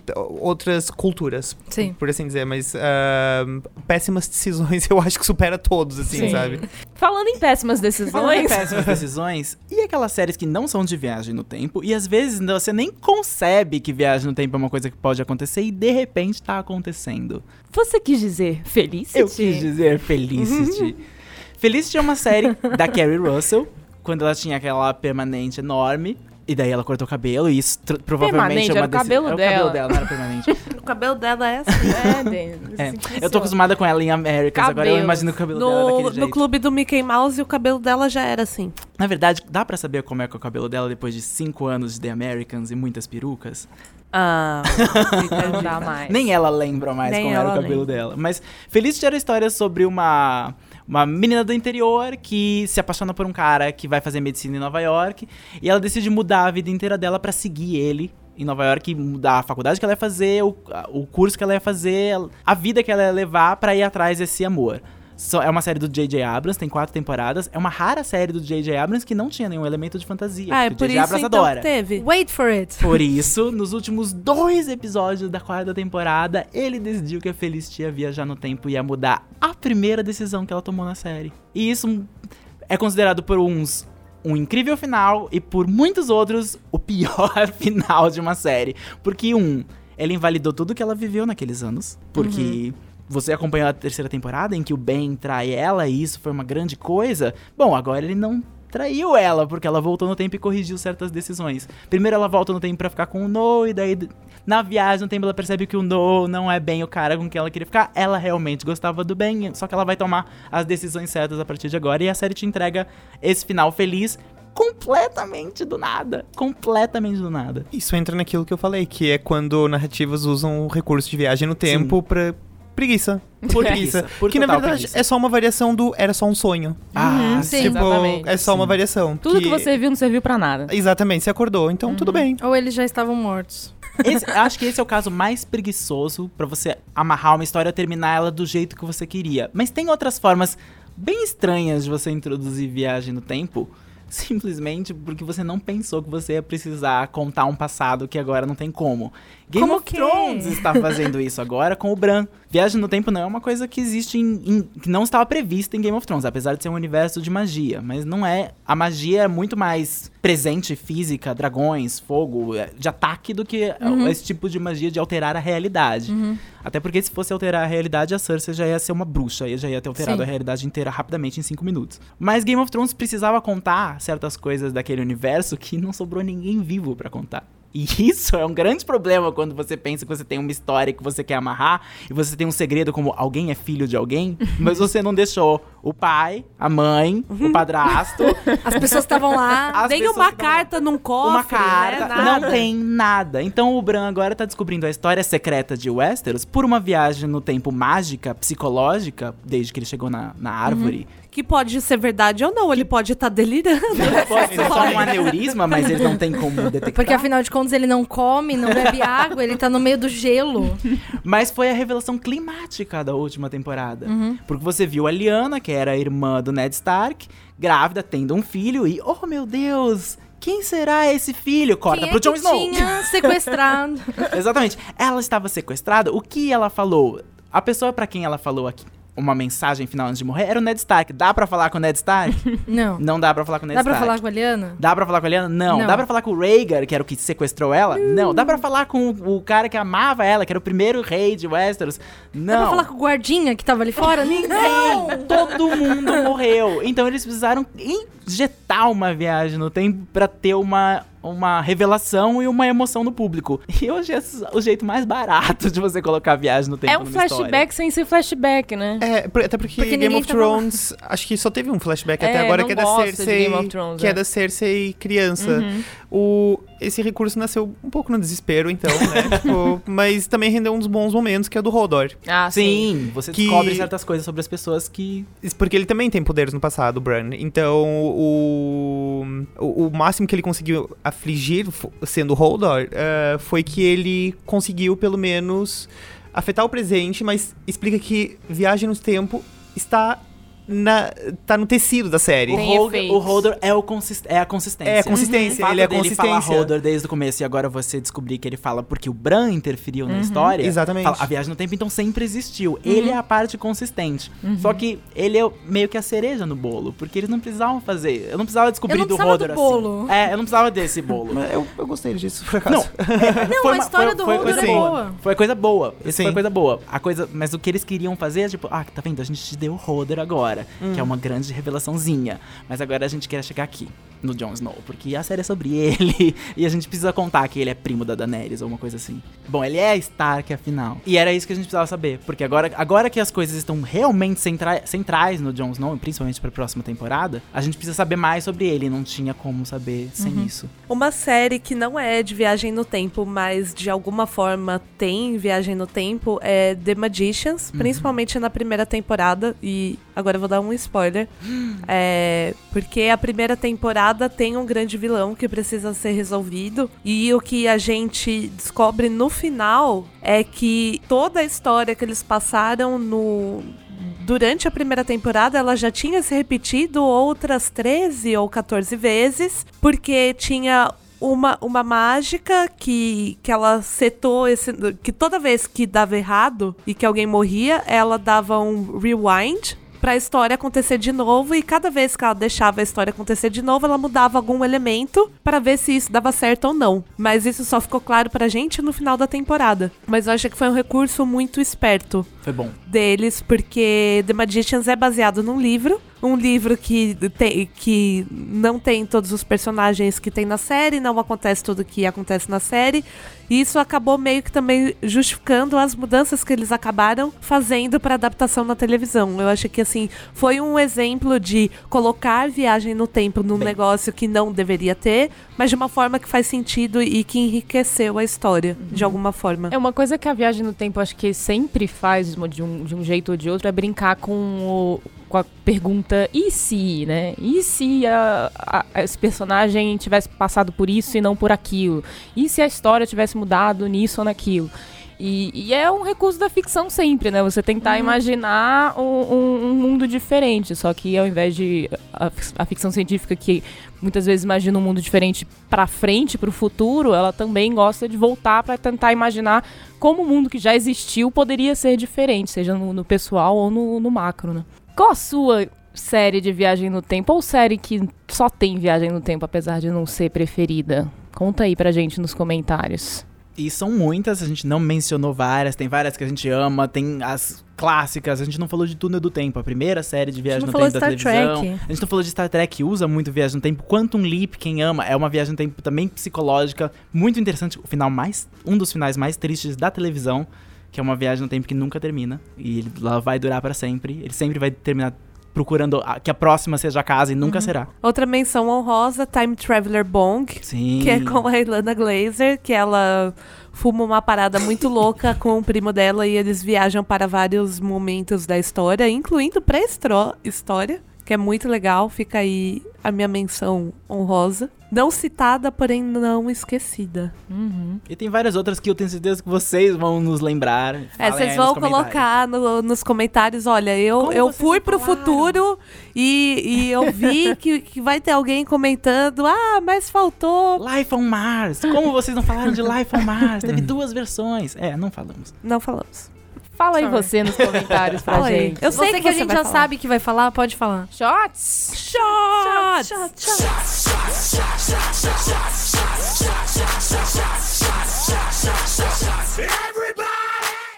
T- outras culturas, Sim. por assim dizer, mas ahn, péssimas decisões eu acho que supera todos, assim, Sim. sabe? Falando em péssimas Falando em decisões. péssimas decisões, e aquelas séries que não são de viagem no tempo, e às vezes você nem concebe que viagem no tempo é uma coisa que pode acontecer, e de repente tá acontecendo. Você quis dizer Felicity? Eu quis dizer Felicity. Felicity é uma série da Carrie Russell, quando ela tinha aquela permanente enorme. E daí ela cortou o cabelo e isso provavelmente Permanente, é uma era o deci- cabelo é o dela. cabelo dela, não era permanente. O cabelo dela é assim. É, Denis, É, assim Eu tô acostumada com ela em Americas, agora eu imagino o cabelo dela No, no jeito. clube do Mickey Mouse, o cabelo dela já era assim. Na verdade, dá pra saber como é que é o cabelo dela depois de cinco anos de The Americans e muitas perucas? Ah, Não dá mais. Nem ela lembra mais Nem como era o cabelo lembra. dela. Mas Felicity era a história sobre uma, uma menina do interior que se apaixona por um cara que vai fazer medicina em Nova York. E ela decide mudar a vida inteira dela pra seguir ele em Nova York, mudar a faculdade que ela ia fazer, o, o curso que ela ia fazer, a vida que ela ia levar pra ir atrás desse amor. Só- é uma série do J.J. Abrams, tem quatro temporadas. É uma rara série do J.J. Abrams que não tinha nenhum elemento de fantasia. ah é por o J.J. isso Abrams então adora. teve. Wait for it. Por isso, nos últimos dois episódios da quarta temporada, ele decidiu que a Felicity ia viajar no tempo e ia mudar a primeira decisão que ela tomou na série. E isso é considerado por uns um incrível final e por muitos outros o pior final de uma série. Porque, um, ela invalidou tudo que ela viveu naqueles anos. Porque. Você acompanhou a terceira temporada em que o Ben trai ela e isso foi uma grande coisa. Bom, agora ele não traiu ela, porque ela voltou no tempo e corrigiu certas decisões. Primeiro ela volta no tempo pra ficar com o No, e daí na viagem no tempo ela percebe que o No não é bem o cara com quem ela queria ficar. Ela realmente gostava do Ben, só que ela vai tomar as decisões certas a partir de agora e a série te entrega esse final feliz completamente do nada. Completamente do nada. Isso entra naquilo que eu falei, que é quando narrativas usam o recurso de viagem no tempo pra preguiça. Por preguiça. Por que na verdade preguiça. é só uma variação do era só um sonho. Ah, Uhum, sim. tipo, exatamente. é só uma variação. Tudo que você viu não serviu pra nada. Exatamente, você acordou, então tudo bem. Ou eles já estavam mortos. Esse- acho que esse é o caso mais preguiçoso pra você amarrar uma história e terminar ela do jeito que você queria. Mas tem outras formas bem estranhas de você introduzir viagem no tempo. Simplesmente porque você não pensou que você ia precisar contar um passado que agora não tem como. Game Como of que? Thrones está fazendo isso agora com o Bran. Viagem no tempo não é uma coisa que existe em, em- que não estava prevista em Game of Thrones, apesar de ser um universo de magia, mas não é. A magia é muito mais presente, física, dragões, fogo, é, de ataque do que Uhum. esse tipo de magia de alterar a realidade. Até porque se fosse alterar a realidade, a Cersei já ia ser uma bruxa, e já ia ter alterado Sim. a realidade inteira rapidamente em cinco minutos. Mas Game of Thrones precisava contar certas coisas daquele universo que não sobrou ninguém vivo pra contar. E isso é um grande problema quando você pensa que você tem uma história que você quer amarrar e você tem um segredo como alguém é filho de alguém, mas você não deixou o pai, a mãe, o padrasto, As pessoas estavam lá. as pessoas uma carta num cofre, uma carta, né? Não tem nada. Então o Bran agora tá descobrindo a história secreta de Westeros por uma viagem no tempo mágica, psicológica, desde que ele chegou na, na árvore. Que pode ser verdade ou não, ele pode estar delirando. Pode ser só um aneurisma, mas eles não têm como detectar. Porque afinal de contas ele não come, não bebe água, ele tá no meio do gelo. Mas foi a revelação climática da última temporada. Porque você viu a Lyanna, que era a irmã do Ned Stark, grávida, tendo um filho, e, oh meu Deus, quem será esse filho? Corta Quem pro é Jon que Snow. tinha sequestrado? Exatamente. Ela estava sequestrada. O que ela falou? A pessoa pra quem ela falou aqui uma mensagem final antes de morrer era o Ned Stark. Dá pra falar com o Ned Stark? Não. Não dá pra falar com o Ned Dá pra Stark. falar com a Liana? Dá pra falar com a Lyanna? Não. Não. Dá pra falar com o Rhaegar, que era o que sequestrou ela? Não. Dá pra falar com o, cara que amava ela, que era o primeiro rei de Westeros? Não. Dá pra falar com o guardinha que tava ali fora? Não! Todo mundo morreu. Então eles precisaram injetar uma viagem no tempo pra ter uma, uma revelação e uma emoção no público. E hoje é o jeito mais barato de você colocar viagem no tempo É um numa história. flashback sem ser flashback, né? É, até porque, Porque Game of tava Thrones, acho que só teve um flashback É, até agora, que é da Cersei. Que é. é. da Cersei criança. O, esse recurso nasceu um pouco no desespero, então, né? Tipo, mas também rendeu uns bons momentos, que é do Hodor. Ah, sim. Sim, você Que- descobre certas coisas sobre as pessoas que. Porque ele também tem poderes no passado, o Bran. Então, o, o, o máximo que ele conseguiu afligir, sendo Hodor, eh, foi que ele conseguiu, pelo menos, afetar o presente, mas explica que viagem no tempo está na, tá no tecido da série. O, Tem Hodor, efeitos. o Hodor é, o consist, é a consistência. É a consistência, O fato ele é a dele falar consistência. Hodor desde o começo e agora você descobrir que ele fala porque o Bran interferiu na história. Exatamente. fala, a viagem no tempo então sempre existiu. Ele é a parte consistente. Só que ele é o- meio que a cereja no bolo, porque eles não precisavam fazer. Eu não precisava descobrir não do precisava Hodor do bolo. assim. É, eu não precisava desse bolo. Mas Eu, eu gostei disso, por acaso. Não, Não, Foi a uma- história foi- do foi é boa. boa. Foi coisa boa. Isso Sim. foi coisa boa. A coisa, mas o que eles queriam fazer é tipo, ah, tá vendo? A gente te deu o Hodor agora, que é uma grande revelaçãozinha. Mas agora a gente quer chegar aqui. No Jon Snow, porque a série é sobre ele e a gente precisa contar que ele é primo da Daenerys ou uma coisa assim. Bom, ele é Stark afinal. E era isso que a gente precisava saber, porque agora, agora que as coisas estão realmente centra centrais no Jon Snow, principalmente pra próxima temporada, a gente precisa saber mais sobre ele, não tinha como saber sem isso. Uma série que não é de viagem no tempo, mas de alguma forma tem viagem no tempo é The Magicians, principalmente na primeira temporada. E agora eu vou dar um spoiler. É, porque a primeira temporada tem um grande vilão que precisa ser resolvido. E o que a gente descobre no final é que toda a história que eles passaram no, durante a primeira temporada ela já tinha se repetido outras 13 ou 14 vezes, porque tinha uma, uma mágica que, que ela setou esse. que toda vez que dava errado e que alguém morria, ela dava um rewind pra história acontecer de novo e cada vez que ela deixava a história acontecer de novo, ela mudava algum elemento pra ver se isso dava certo ou não. Mas isso só ficou claro pra gente no final da temporada. Mas eu acho que foi um recurso muito esperto Foi bom. deles, porque The Magicians é baseado num livro. Um livro que, tem, que não tem todos os personagens que tem na série, não acontece tudo que acontece na série. E isso acabou meio que também justificando as mudanças que eles acabaram fazendo para adaptação na televisão. Eu acho que assim, foi um exemplo de colocar viagem no tempo num Bem. negócio que não deveria ter, mas de uma forma que faz sentido e que enriqueceu a história, de alguma forma. É uma coisa que a viagem no tempo acho que sempre faz de um, de um jeito ou de outro é brincar com, o- com a pergunta e se, né? E se a- a- esse personagem tivesse passado por isso e não por aquilo? E se a história tivesse mudado nisso ou naquilo? E, e é um recurso da ficção sempre, né? Você tentar imaginar um, um- um mundo diferente. Só que ao invés de a, a ficção científica que muitas vezes imagina um mundo diferente pra frente, pro futuro, ela também gosta de voltar pra tentar imaginar como o mundo que já existiu poderia ser diferente, seja no, no pessoal ou no, no macro, né? Qual a sua série de viagem no tempo ou série que só tem viagem no tempo, apesar de não ser preferida? Conta aí pra gente nos comentários. E são muitas, a gente não mencionou várias, tem várias que a gente ama, tem as clássicas, a gente não falou de Túnel do Tempo, a primeira série de viagem no tempo da televisão. Trek. A gente não falou de Star Trek, que usa muito viagem no tempo. Quantum Leap, quem ama, é uma viagem no tempo também psicológica, muito interessante, o final mais, um dos finais mais tristes da televisão, que é uma viagem no tempo que nunca termina, e ela vai durar pra sempre, ele sempre vai terminar procurando a- que a próxima seja a casa e nunca será. Outra menção honrosa, Time Traveler Bong, Sim. que é com a Ilana Glazer, que ela fuma uma parada muito louca com o primo dela e eles viajam para vários momentos da história, incluindo pré-história, que é muito legal. Fica aí a minha menção honrosa. Não citada, porém não esquecida. E tem várias outras que eu tenho certeza que vocês vão nos lembrar. É, vocês vão nos colocar no- nos comentários, olha, eu, Como eu fui pro falaram? futuro e, e eu vi que, que vai ter alguém comentando, ah, mas faltou. Life on Mars. Como vocês não falaram de Life on Mars? Teve duas versões. É, não falamos. Não falamos. Fala aí Sorry. você nos comentários pra Fala aí. gente. Eu Você sei que, que a você gente já falar. sabe que vai falar, pode falar. Shots! Shots!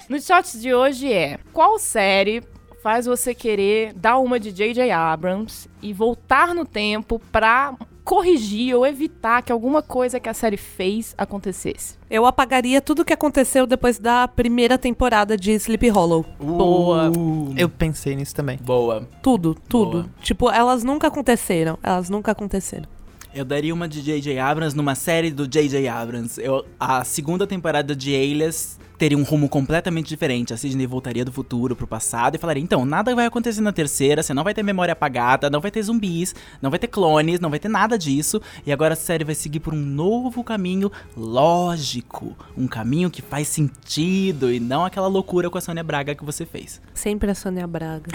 Nos shots de hoje é: qual série faz você querer dar uma de J.J. Abrams e voltar no tempo pra corrigir ou evitar que alguma coisa que a série fez acontecesse? Eu apagaria tudo o que aconteceu depois da primeira temporada de Sleep Hollow. Boa. Uh, Eu pensei nisso também. Boa. Tudo, tudo. Boa. Tipo, elas nunca aconteceram. Elas nunca aconteceram. Eu daria uma de J.J. Abrams numa série do J.J. Abrams. Eu, a segunda temporada de Alias teria um rumo completamente diferente. A Sidney voltaria do futuro pro passado e falaria: então, nada vai acontecer na terceira, você não vai ter memória apagada, não vai ter zumbis, não vai ter clones, não vai ter nada disso. E agora a série vai seguir por um novo caminho lógico. Um caminho que faz sentido e não aquela loucura com a Sônia Braga que você fez. Sempre a Sônia Braga.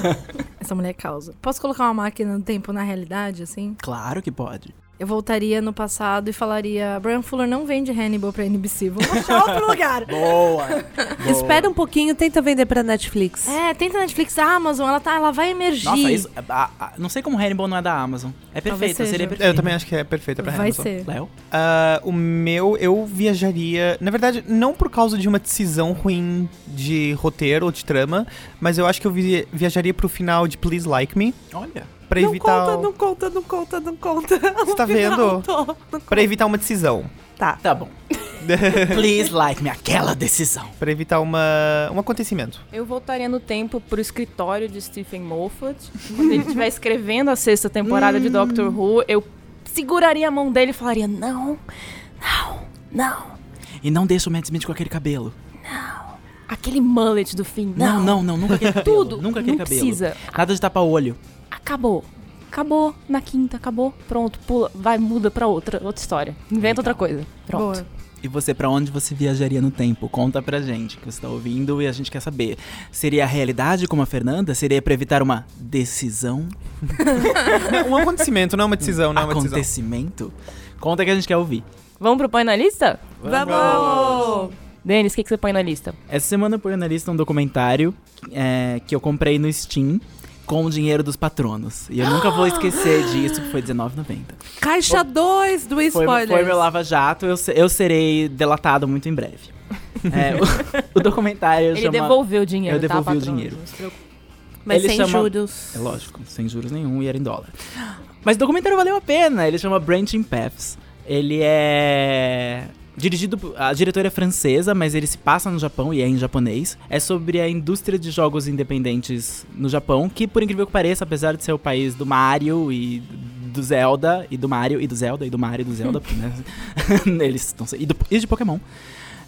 Essa mulher causa. Posso colocar uma máquina do tempo na realidade, assim? Claro que pode. Eu voltaria no passado e falaria: Brian Fuller não vende Hannibal pra NBC. Vamos achar outro lugar. Boa! Espera um pouquinho, tenta vender pra Netflix. É, tenta Netflix, Amazon, ela tá, ela vai emergir. Nossa, isso. a- a- não sei como Hannibal não é da Amazon. É seja. seria perfeito. Eu também acho que é perfeita pra vai Amazon. ser. Léo? Ah, o meu, eu viajaria. Na verdade, não por causa de uma decisão ruim de roteiro ou de trama, mas eu acho que eu vi- viajaria pro final de Please Like Me. Olha. Pra Não evitar. conta, não conta, não conta, não conta. Você tá vendo? Pra evitar uma decisão. Tá. Tá bom. Please like me aquela decisão. Pra evitar uma, um acontecimento. Eu voltaria no tempo pro escritório de Stephen Moffat. Quando ele estiver escrevendo a sexta temporada de Doctor Who, eu seguraria a mão dele e falaria: Não, não, não. E não deixa o Matt Smith com aquele cabelo. Aquele mullet do fim. Não, Não, não, não, nunca aquele cabelo. Tudo. Nunca aquele não cabelo. precisa. Nada de tapar o olho. Acabou. Acabou. Na quinta, acabou. Pronto, pula. Vai, muda pra outra, outra história. Inventa outra coisa. Pronto. Boa. E você, pra onde você viajaria no tempo? Conta pra gente, que você tá ouvindo e a gente quer saber. Seria a realidade como a Fernanda? Seria pra evitar uma decisão? Um acontecimento, não é uma decisão, não é uma decisão. Acontecimento? Conta que a gente quer ouvir. Vamos pro põe na lista? Vamos! Denis, o que, que você põe na lista? Essa semana eu pus na lista um documentário é, que eu comprei no Steam com o dinheiro dos patronos. E eu nunca vou esquecer disso, que foi R$19,90. Caixa 2 do Foi, spoiler. foi meu lava-jato, eu, eu serei delatado muito em breve. É, o, o documentário Ele chama... devolveu o dinheiro, Eu tá, devolvi o patrão? dinheiro. Mas Ele sem chama- juros. É lógico, sem juros nenhum e era em dólar. Mas o documentário valeu a pena, ele chama Branching Paths. Ele é dirigido a diretora é francesa, mas ele se passa no Japão e é em japonês. É sobre a indústria de jogos independentes no Japão, que por incrível que pareça, apesar de ser o país do Mario e do Zelda e do Mario e do Zelda e do Mario e do Zelda, porque, né, eles estão e, do- e de Pokémon.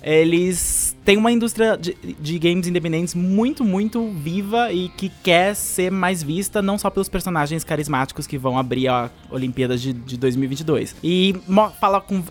Eles têm uma indústria de, de games independentes muito, muito viva e que quer ser mais vista não só pelos personagens carismáticos que vão abrir a Olimpíadas de, de 2022. E fala com.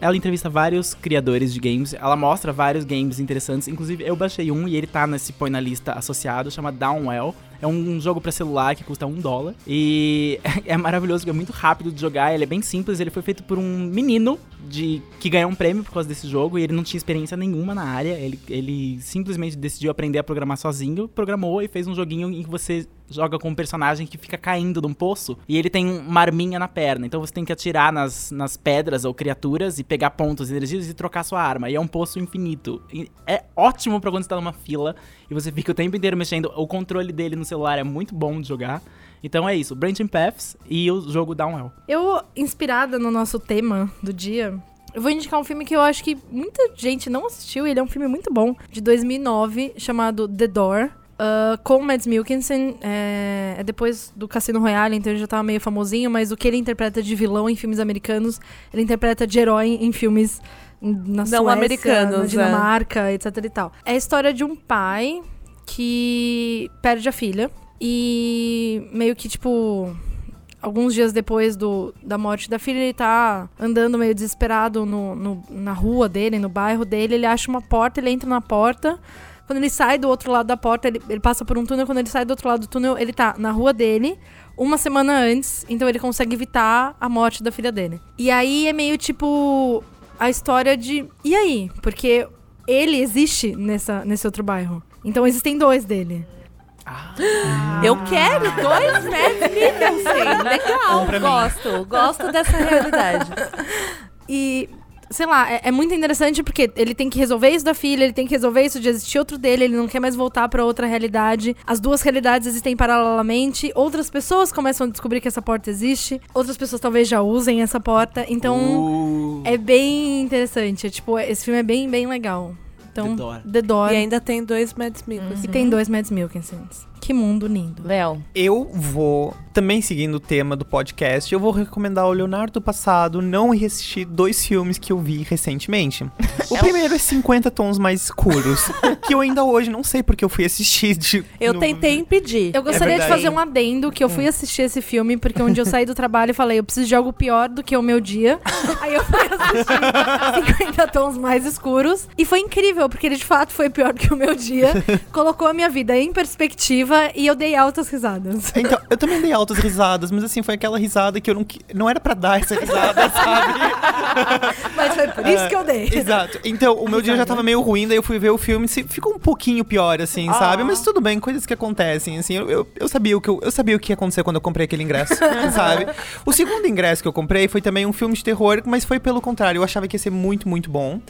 Ela entrevista vários criadores de games, ela mostra vários games interessantes. Inclusive, eu baixei um e ele tá nesse põe na lista associado, chama Downwell. É um jogo pra celular que custa um dólar. E é maravilhoso, é muito rápido de jogar. Ele é bem simples. Ele foi feito por um menino de que ganhou um prêmio por causa desse jogo. E ele não tinha experiência nenhuma na área. Ele, ele simplesmente decidiu aprender a programar sozinho. Programou e fez um joguinho em que você joga com um personagem que fica caindo de um poço. E ele tem uma arminha na perna. Então você tem que atirar nas, nas pedras ou criaturas e pegar pontos e energias e trocar sua arma. E é um poço infinito. E é ótimo pra quando você tá numa fila e você fica o tempo inteiro mexendo. O controle dele no celular é muito bom de jogar. Então é isso, Branching Paths e o jogo Downwell. Eu, inspirada no nosso tema do dia, eu vou indicar um filme que eu acho que muita gente não assistiu. Ele é um filme muito bom, de 2009, chamado The Door. Ah, com o Mads Mikkelsen, é, é depois do Cassino Royale, então ele já tava meio famosinho, mas o que ele interpreta de vilão em filmes americanos, ele interpreta de herói em filmes na Não Suécia, americanos, na é. Dinamarca, etc e tal. É a história de um pai que perde a filha e meio que, tipo, alguns dias depois do, da morte da filha, ele tá andando meio desesperado no, no- na rua dele, no bairro dele. Ele acha uma porta, ele entra na porta. Quando ele sai do outro lado da porta, ele, ele passa por um túnel. Quando ele sai do outro lado do túnel, ele tá na rua dele, uma semana antes. Então ele consegue evitar a morte da filha dele. E aí é meio tipo a história de. E aí? Porque ele existe nessa, nesse outro bairro. Então existem dois dele. Eu quero dois Mads Mikkelsen. Legal, gosto. Gosto dessa realidade. E, sei lá, é, é muito interessante porque ele tem que resolver isso da filha, ele tem que resolver isso de existir outro dele, ele não quer mais voltar pra outra realidade. As duas realidades existem paralelamente. Outras pessoas começam a descobrir que essa porta existe. Outras pessoas talvez já usem essa porta. Então, Uh, é bem interessante. É, tipo, esse filme é bem, bem legal. Então, The Door. The Door. E ainda tem dois Mads Mikkelsen. E tem dois Mads Mikkelsen. Que mundo lindo. Léo, Eu vou, também seguindo o tema do podcast, eu vou recomendar o Leonardo do Passado não reassistir dois filmes que eu vi recentemente. O primeiro é 50 Tons Mais Escuros, que eu ainda hoje não sei porque eu fui assistir. De, Eu no- tentei impedir. Eu gostaria de verdade. fazer um adendo que eu fui assistir esse filme porque um dia eu saí do trabalho e falei, eu preciso de algo pior do que o meu dia. Aí eu fui assistir 50 tons mais escuros e foi incrível, porque ele de fato foi pior do que o meu dia. Colocou a minha vida em perspectiva e eu dei altas risadas. Então, eu também dei altas risadas, mas assim, foi aquela risada que eu não, não era pra dar essa risada, sabe? Mas foi por isso que eu dei. Exato. Então, o meu dia já tava meio ruim, daí eu fui ver o filme, se- ficou um pouquinho pior, assim, sabe? Mas tudo bem, coisas que acontecem, assim. Eu, eu, eu sabia o que eu, eu sabia o que ia acontecer quando eu comprei aquele ingresso, sabe? O segundo ingresso que eu comprei foi também um filme de terror, mas foi pelo contrário. Eu achava que ia ser muito, muito bom.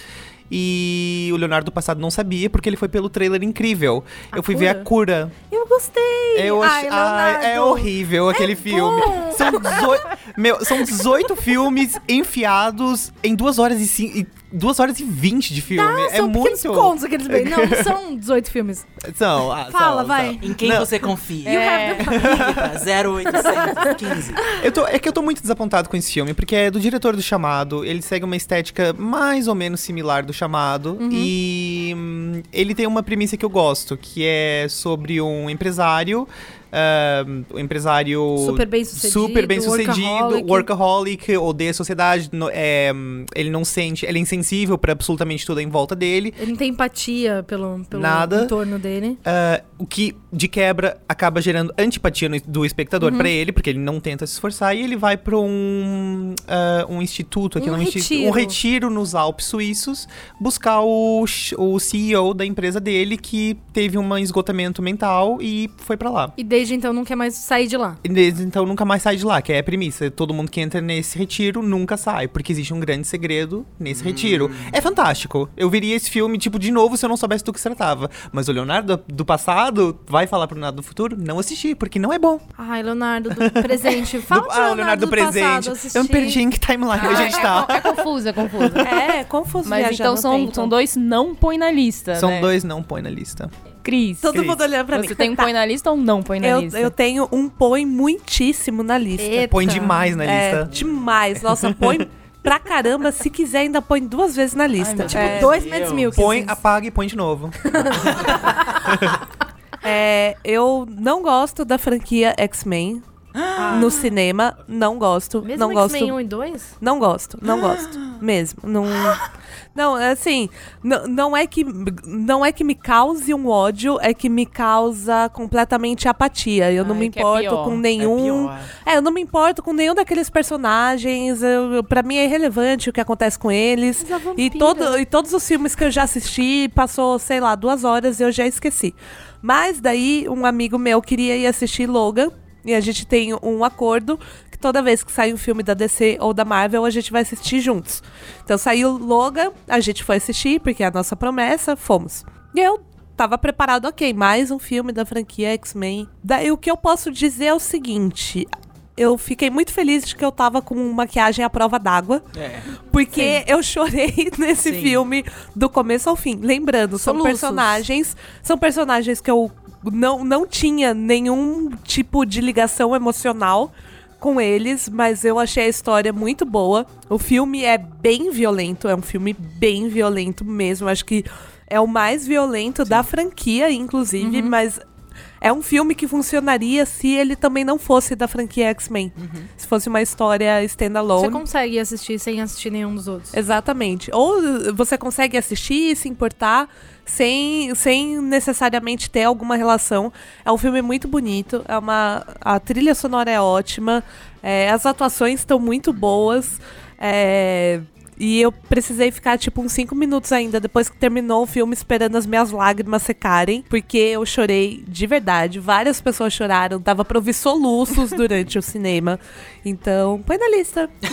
E o Leonardo do passado não sabia, porque ele foi pelo trailer incrível. A eu fui ver a cura. Eu gostei. Eu Ai. Ai, é horrível aquele filme. bom. São 18... Meu, são 18 filmes enfiados em 2 horas e, cin... e 2 horas e 20 de filme. Ah, é são muito. contos aqueles bem. Não, não são 18 filmes. São, ah, Fala, são, vai. são. Em quem Não. você confia? É, pra 0815. Eu tô, é que eu tô muito desapontado com esse filme, porque é do diretor do Chamado, ele segue uma estética mais ou menos similar do Chamado, Uhum. e hum, ele tem uma premissa que eu gosto, que é sobre um empresário, um empresário Super bem sucedido. super bem sucedido, workaholic. workaholic, odeia a sociedade, é, ele não sente, ele é insensível pra absolutamente tudo em volta dele, Ele não tem empatia pelo, pelo Nada. entorno dele. Ah, o que, de quebra, acaba gerando antipatia no- do espectador Uhum. pra ele, porque ele não tenta se esforçar, e ele vai pra um, ah, um instituto aqui, Um não, instituto- retiro. um retiro nos Alpes suíços, buscar o, o CEO da empresa dele, que teve um esgotamento mental e foi pra lá. E desde então não quer mais sair de lá. E desde então nunca mais sai de lá, que é a premissa. Todo mundo que entra nesse retiro nunca sai, porque existe um grande segredo nesse retiro. É fantástico. Eu veria esse filme, tipo, de novo se eu não soubesse do que se tratava. Mas o Leonardo do passado vai falar pro Leonardo do futuro? Não assisti, porque não é bom. Ai, Leonardo do presente. Fala do, ah, o Leonardo do presente. passado, eu me perdi em que timeline a gente tá. É confuso, é confuso. É, é confuso Mas viajar então são, são dois não põe na lista, São né? dois, não põe na lista. Cris, Todo Cris, mundo olhando pra mim. você tem um põe na lista ou não põe na eu, lista? eu tenho um põe muitíssimo na lista. Eita. Põe demais na É, lista. demais. Nossa, põe pra caramba. Se quiser, ainda põe duas vezes na lista. meu Tipo, é, dois Mads Milk. Põe, apaga e põe de novo. é, eu não gosto da franquia X-Men no cinema. Não gosto. Mesmo não gosto. X-Men 1 e 2? Não gosto, não gosto. Mesmo. Não. Não, é assim, não é que não é que me cause um ódio, é que me causa completamente apatia. Eu não Ai, me que é importo pior. com É nenhum. pior. É, eu não me importo com nenhum daqueles personagens. Eu, pra mim é irrelevante o que acontece com eles. E, todo, e todos os filmes que eu já assisti, passou, sei lá, duas horas e eu já esqueci. Mas daí, um amigo meu queria ir assistir Logan. E a gente tem um acordo toda vez que sai um filme da DC ou da Marvel, a gente vai assistir juntos. Então saiu Logan, a gente foi assistir, porque é a nossa promessa, fomos. E eu tava preparado, ok, mais um filme da franquia X-Men. Daí o que eu posso dizer é o seguinte. Eu fiquei muito feliz de que eu tava com maquiagem à prova d'água. É. Porque eu chorei nesse Sim. filme do começo ao fim. Lembrando, são Soluços. personagens. São personagens que eu não, não tinha nenhum tipo de ligação emocional com eles, mas eu achei a história muito boa. O filme é bem violento, é um filme bem violento mesmo. Acho que é o mais violento da franquia, inclusive, mas é um filme que funcionaria se ele também não fosse da franquia X-Men. Se fosse uma história Você standalone. consegue assistir sem assistir nenhum dos outros. Exatamente. Ou você consegue assistir e se importar sem, sem necessariamente ter alguma relação. É um filme muito bonito, é uma, a trilha sonora é ótima, é, as atuações estão muito boas. é, e eu precisei ficar, tipo, uns 5 minutos ainda, depois que terminou o filme, esperando as minhas lágrimas secarem. Porque eu chorei de verdade. Várias pessoas choraram. Dava pra ouvir soluços durante o cinema. Então, põe na lista.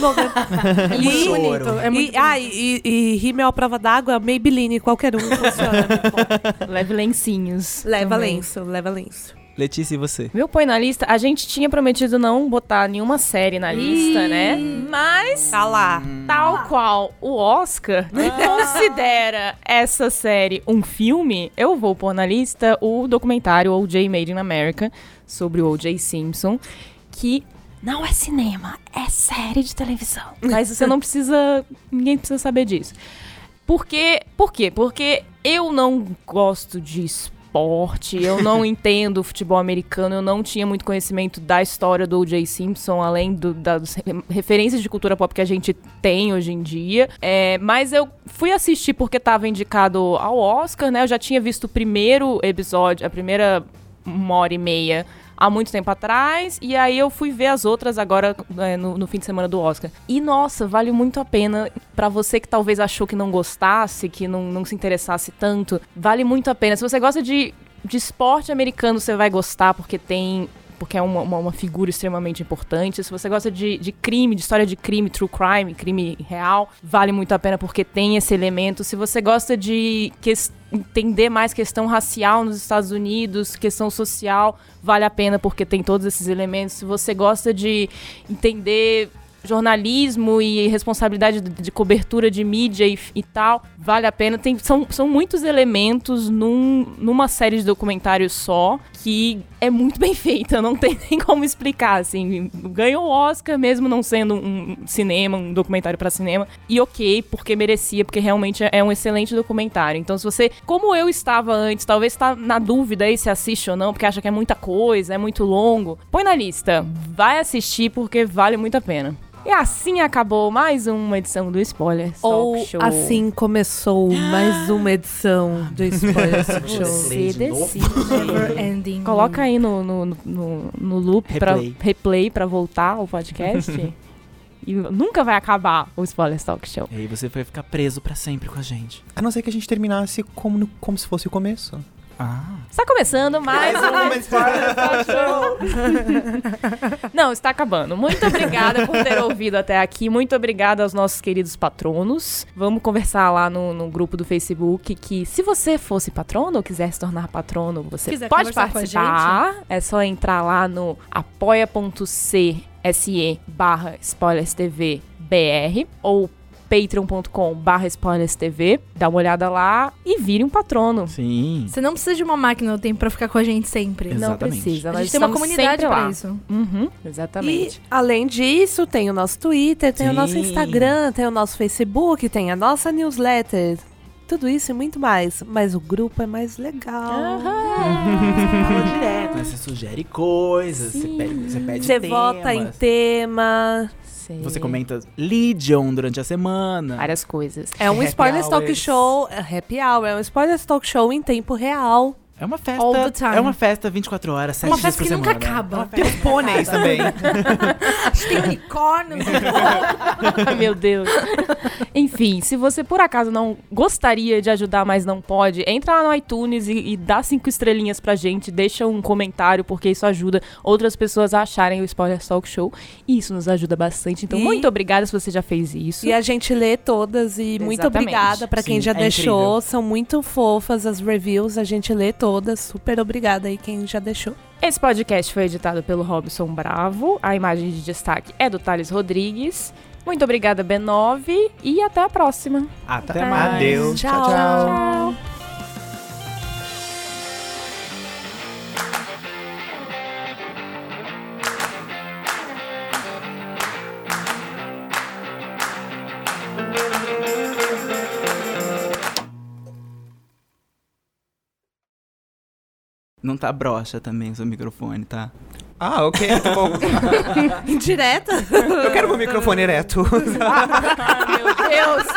É muito E- bonito. É muito e, ah, e, e rímel à prova d'água, Maybelline, qualquer um funciona. Leve lencinhos. leva também. lenço, leva lenço. Letícia, e você? Meu põe na lista, a gente tinha prometido não botar nenhuma série na lista, né? Mas, Tá lá. tal qual o Oscar considera essa série um filme, eu vou pôr na lista o documentário O.J. Made in America sobre o O.J. Simpson, que não é cinema, é série de televisão. Mas você não precisa, ninguém precisa saber disso. Por quê? Por quê? Porque eu não gosto de esporte, eu não entendo futebol americano, eu não tinha muito conhecimento da história do O.J. Simpson, além do- das re- referências de cultura pop que a gente tem hoje em dia. É, mas eu fui assistir porque estava indicado ao Oscar, né? Eu já tinha visto o primeiro episódio, a primeira uma hora e meia há muito tempo atrás, e aí eu fui ver as outras agora é, no, no fim de semana do Oscar. E nossa, vale muito a pena pra você que talvez achou que não gostasse, que não, não se interessasse tanto, vale muito a pena. Se você gosta de, de esporte americano, você vai gostar, porque tem porque é uma, uma, uma figura extremamente importante. Se você gosta de, de crime, de história de crime, true crime, crime real, vale muito a pena porque tem esse elemento. Se você gosta de entender mais questão racial nos Estados Unidos, questão social, vale a pena porque tem todos esses elementos. Se você gosta de entender jornalismo e responsabilidade de, de cobertura de mídia e, e tal, vale a pena. Tem, são, são muitos elementos num, numa série de documentários só que é muito bem feita, não tem nem como explicar, assim. Ganhou o Oscar mesmo não sendo um cinema, um documentário pra cinema, e ok, porque merecia, porque realmente é um excelente documentário. Então se você, como eu estava antes, talvez está na dúvida aí se assiste ou não, porque acha que é muita coisa, é muito longo, põe na lista, vai assistir porque vale muito a pena. E assim acabou mais uma edição do Spoiler Talk Ou Show. assim começou mais uma edição do Spoiler Show. Você decide. Never ending. Coloca aí no, no, no, no loop para Replay. replay pra voltar o podcast. e nunca vai acabar o Spoiler Talk Show. E aí você vai ficar preso pra sempre com a gente. A não ser que a gente terminasse como, no- como se fosse o começo. Ah. Está começando mais um Show. Não, está acabando. Muito obrigada por ter ouvido até aqui. Muito obrigada aos nossos queridos patronos. Vamos conversar lá no, no grupo do Facebook que se você fosse patrono ou quiser se tornar patrono, você Quiser pode participar. É só entrar lá no apoia.c se barra spoilers TV BR ou patreon.com barra. Dá uma olhada lá e vire um patrono. Sim. Você não precisa de uma máquina do tempo pra ficar com a gente sempre. Exato. Não Exatamente. precisa. A gente tem uma comunidade pra lá. isso. Uhum, E, exatamente. além disso, tem o nosso Twitter, tem o nosso Sim. Instagram, tem o nosso Facebook, tem a nossa newsletter. Tudo isso e muito mais. Mas o grupo é mais legal. Fala direto, né? Você sugere coisas, você Sim. pede, você pede Você temas. vota em tema. Sei. Você comenta Legion durante a semana. várias coisas. É um Happy Spoilers Talk hours. Show. é Happy Hour. É um Spoilers Talk Show em tempo real. É uma festa. All the time. É uma festa 24 horas, 7 Uma dias festa por que nunca semana. acaba. Tem os pôneis também. Tem unicórnios. Ai, meu Deus. Enfim, se você por acaso não gostaria de ajudar, mas não pode, entra lá no iTunes e, e dá cinco estrelinhas pra gente, deixa um comentário, porque isso ajuda outras pessoas a acharem o Spoiler Talk Show. E isso nos ajuda bastante. Então, E- muito obrigada se você já fez isso. E a gente lê todas e muito Exatamente. obrigada pra quem Sim, já é deixou. incrível. São muito fofas as reviews, a gente lê todas. Super obrigada aí quem já deixou. Esse podcast foi editado pelo Robson Bravo. A imagem de destaque é do Thales Rodrigues. Muito obrigada, B9. E até a próxima. Até mais. Adeus. Tchau. Tchau. Não tá broxa também o seu microfone, tá? Ah, ok, tá bom. Indireta? Eu quero meu microfone ereto. Meu Deus.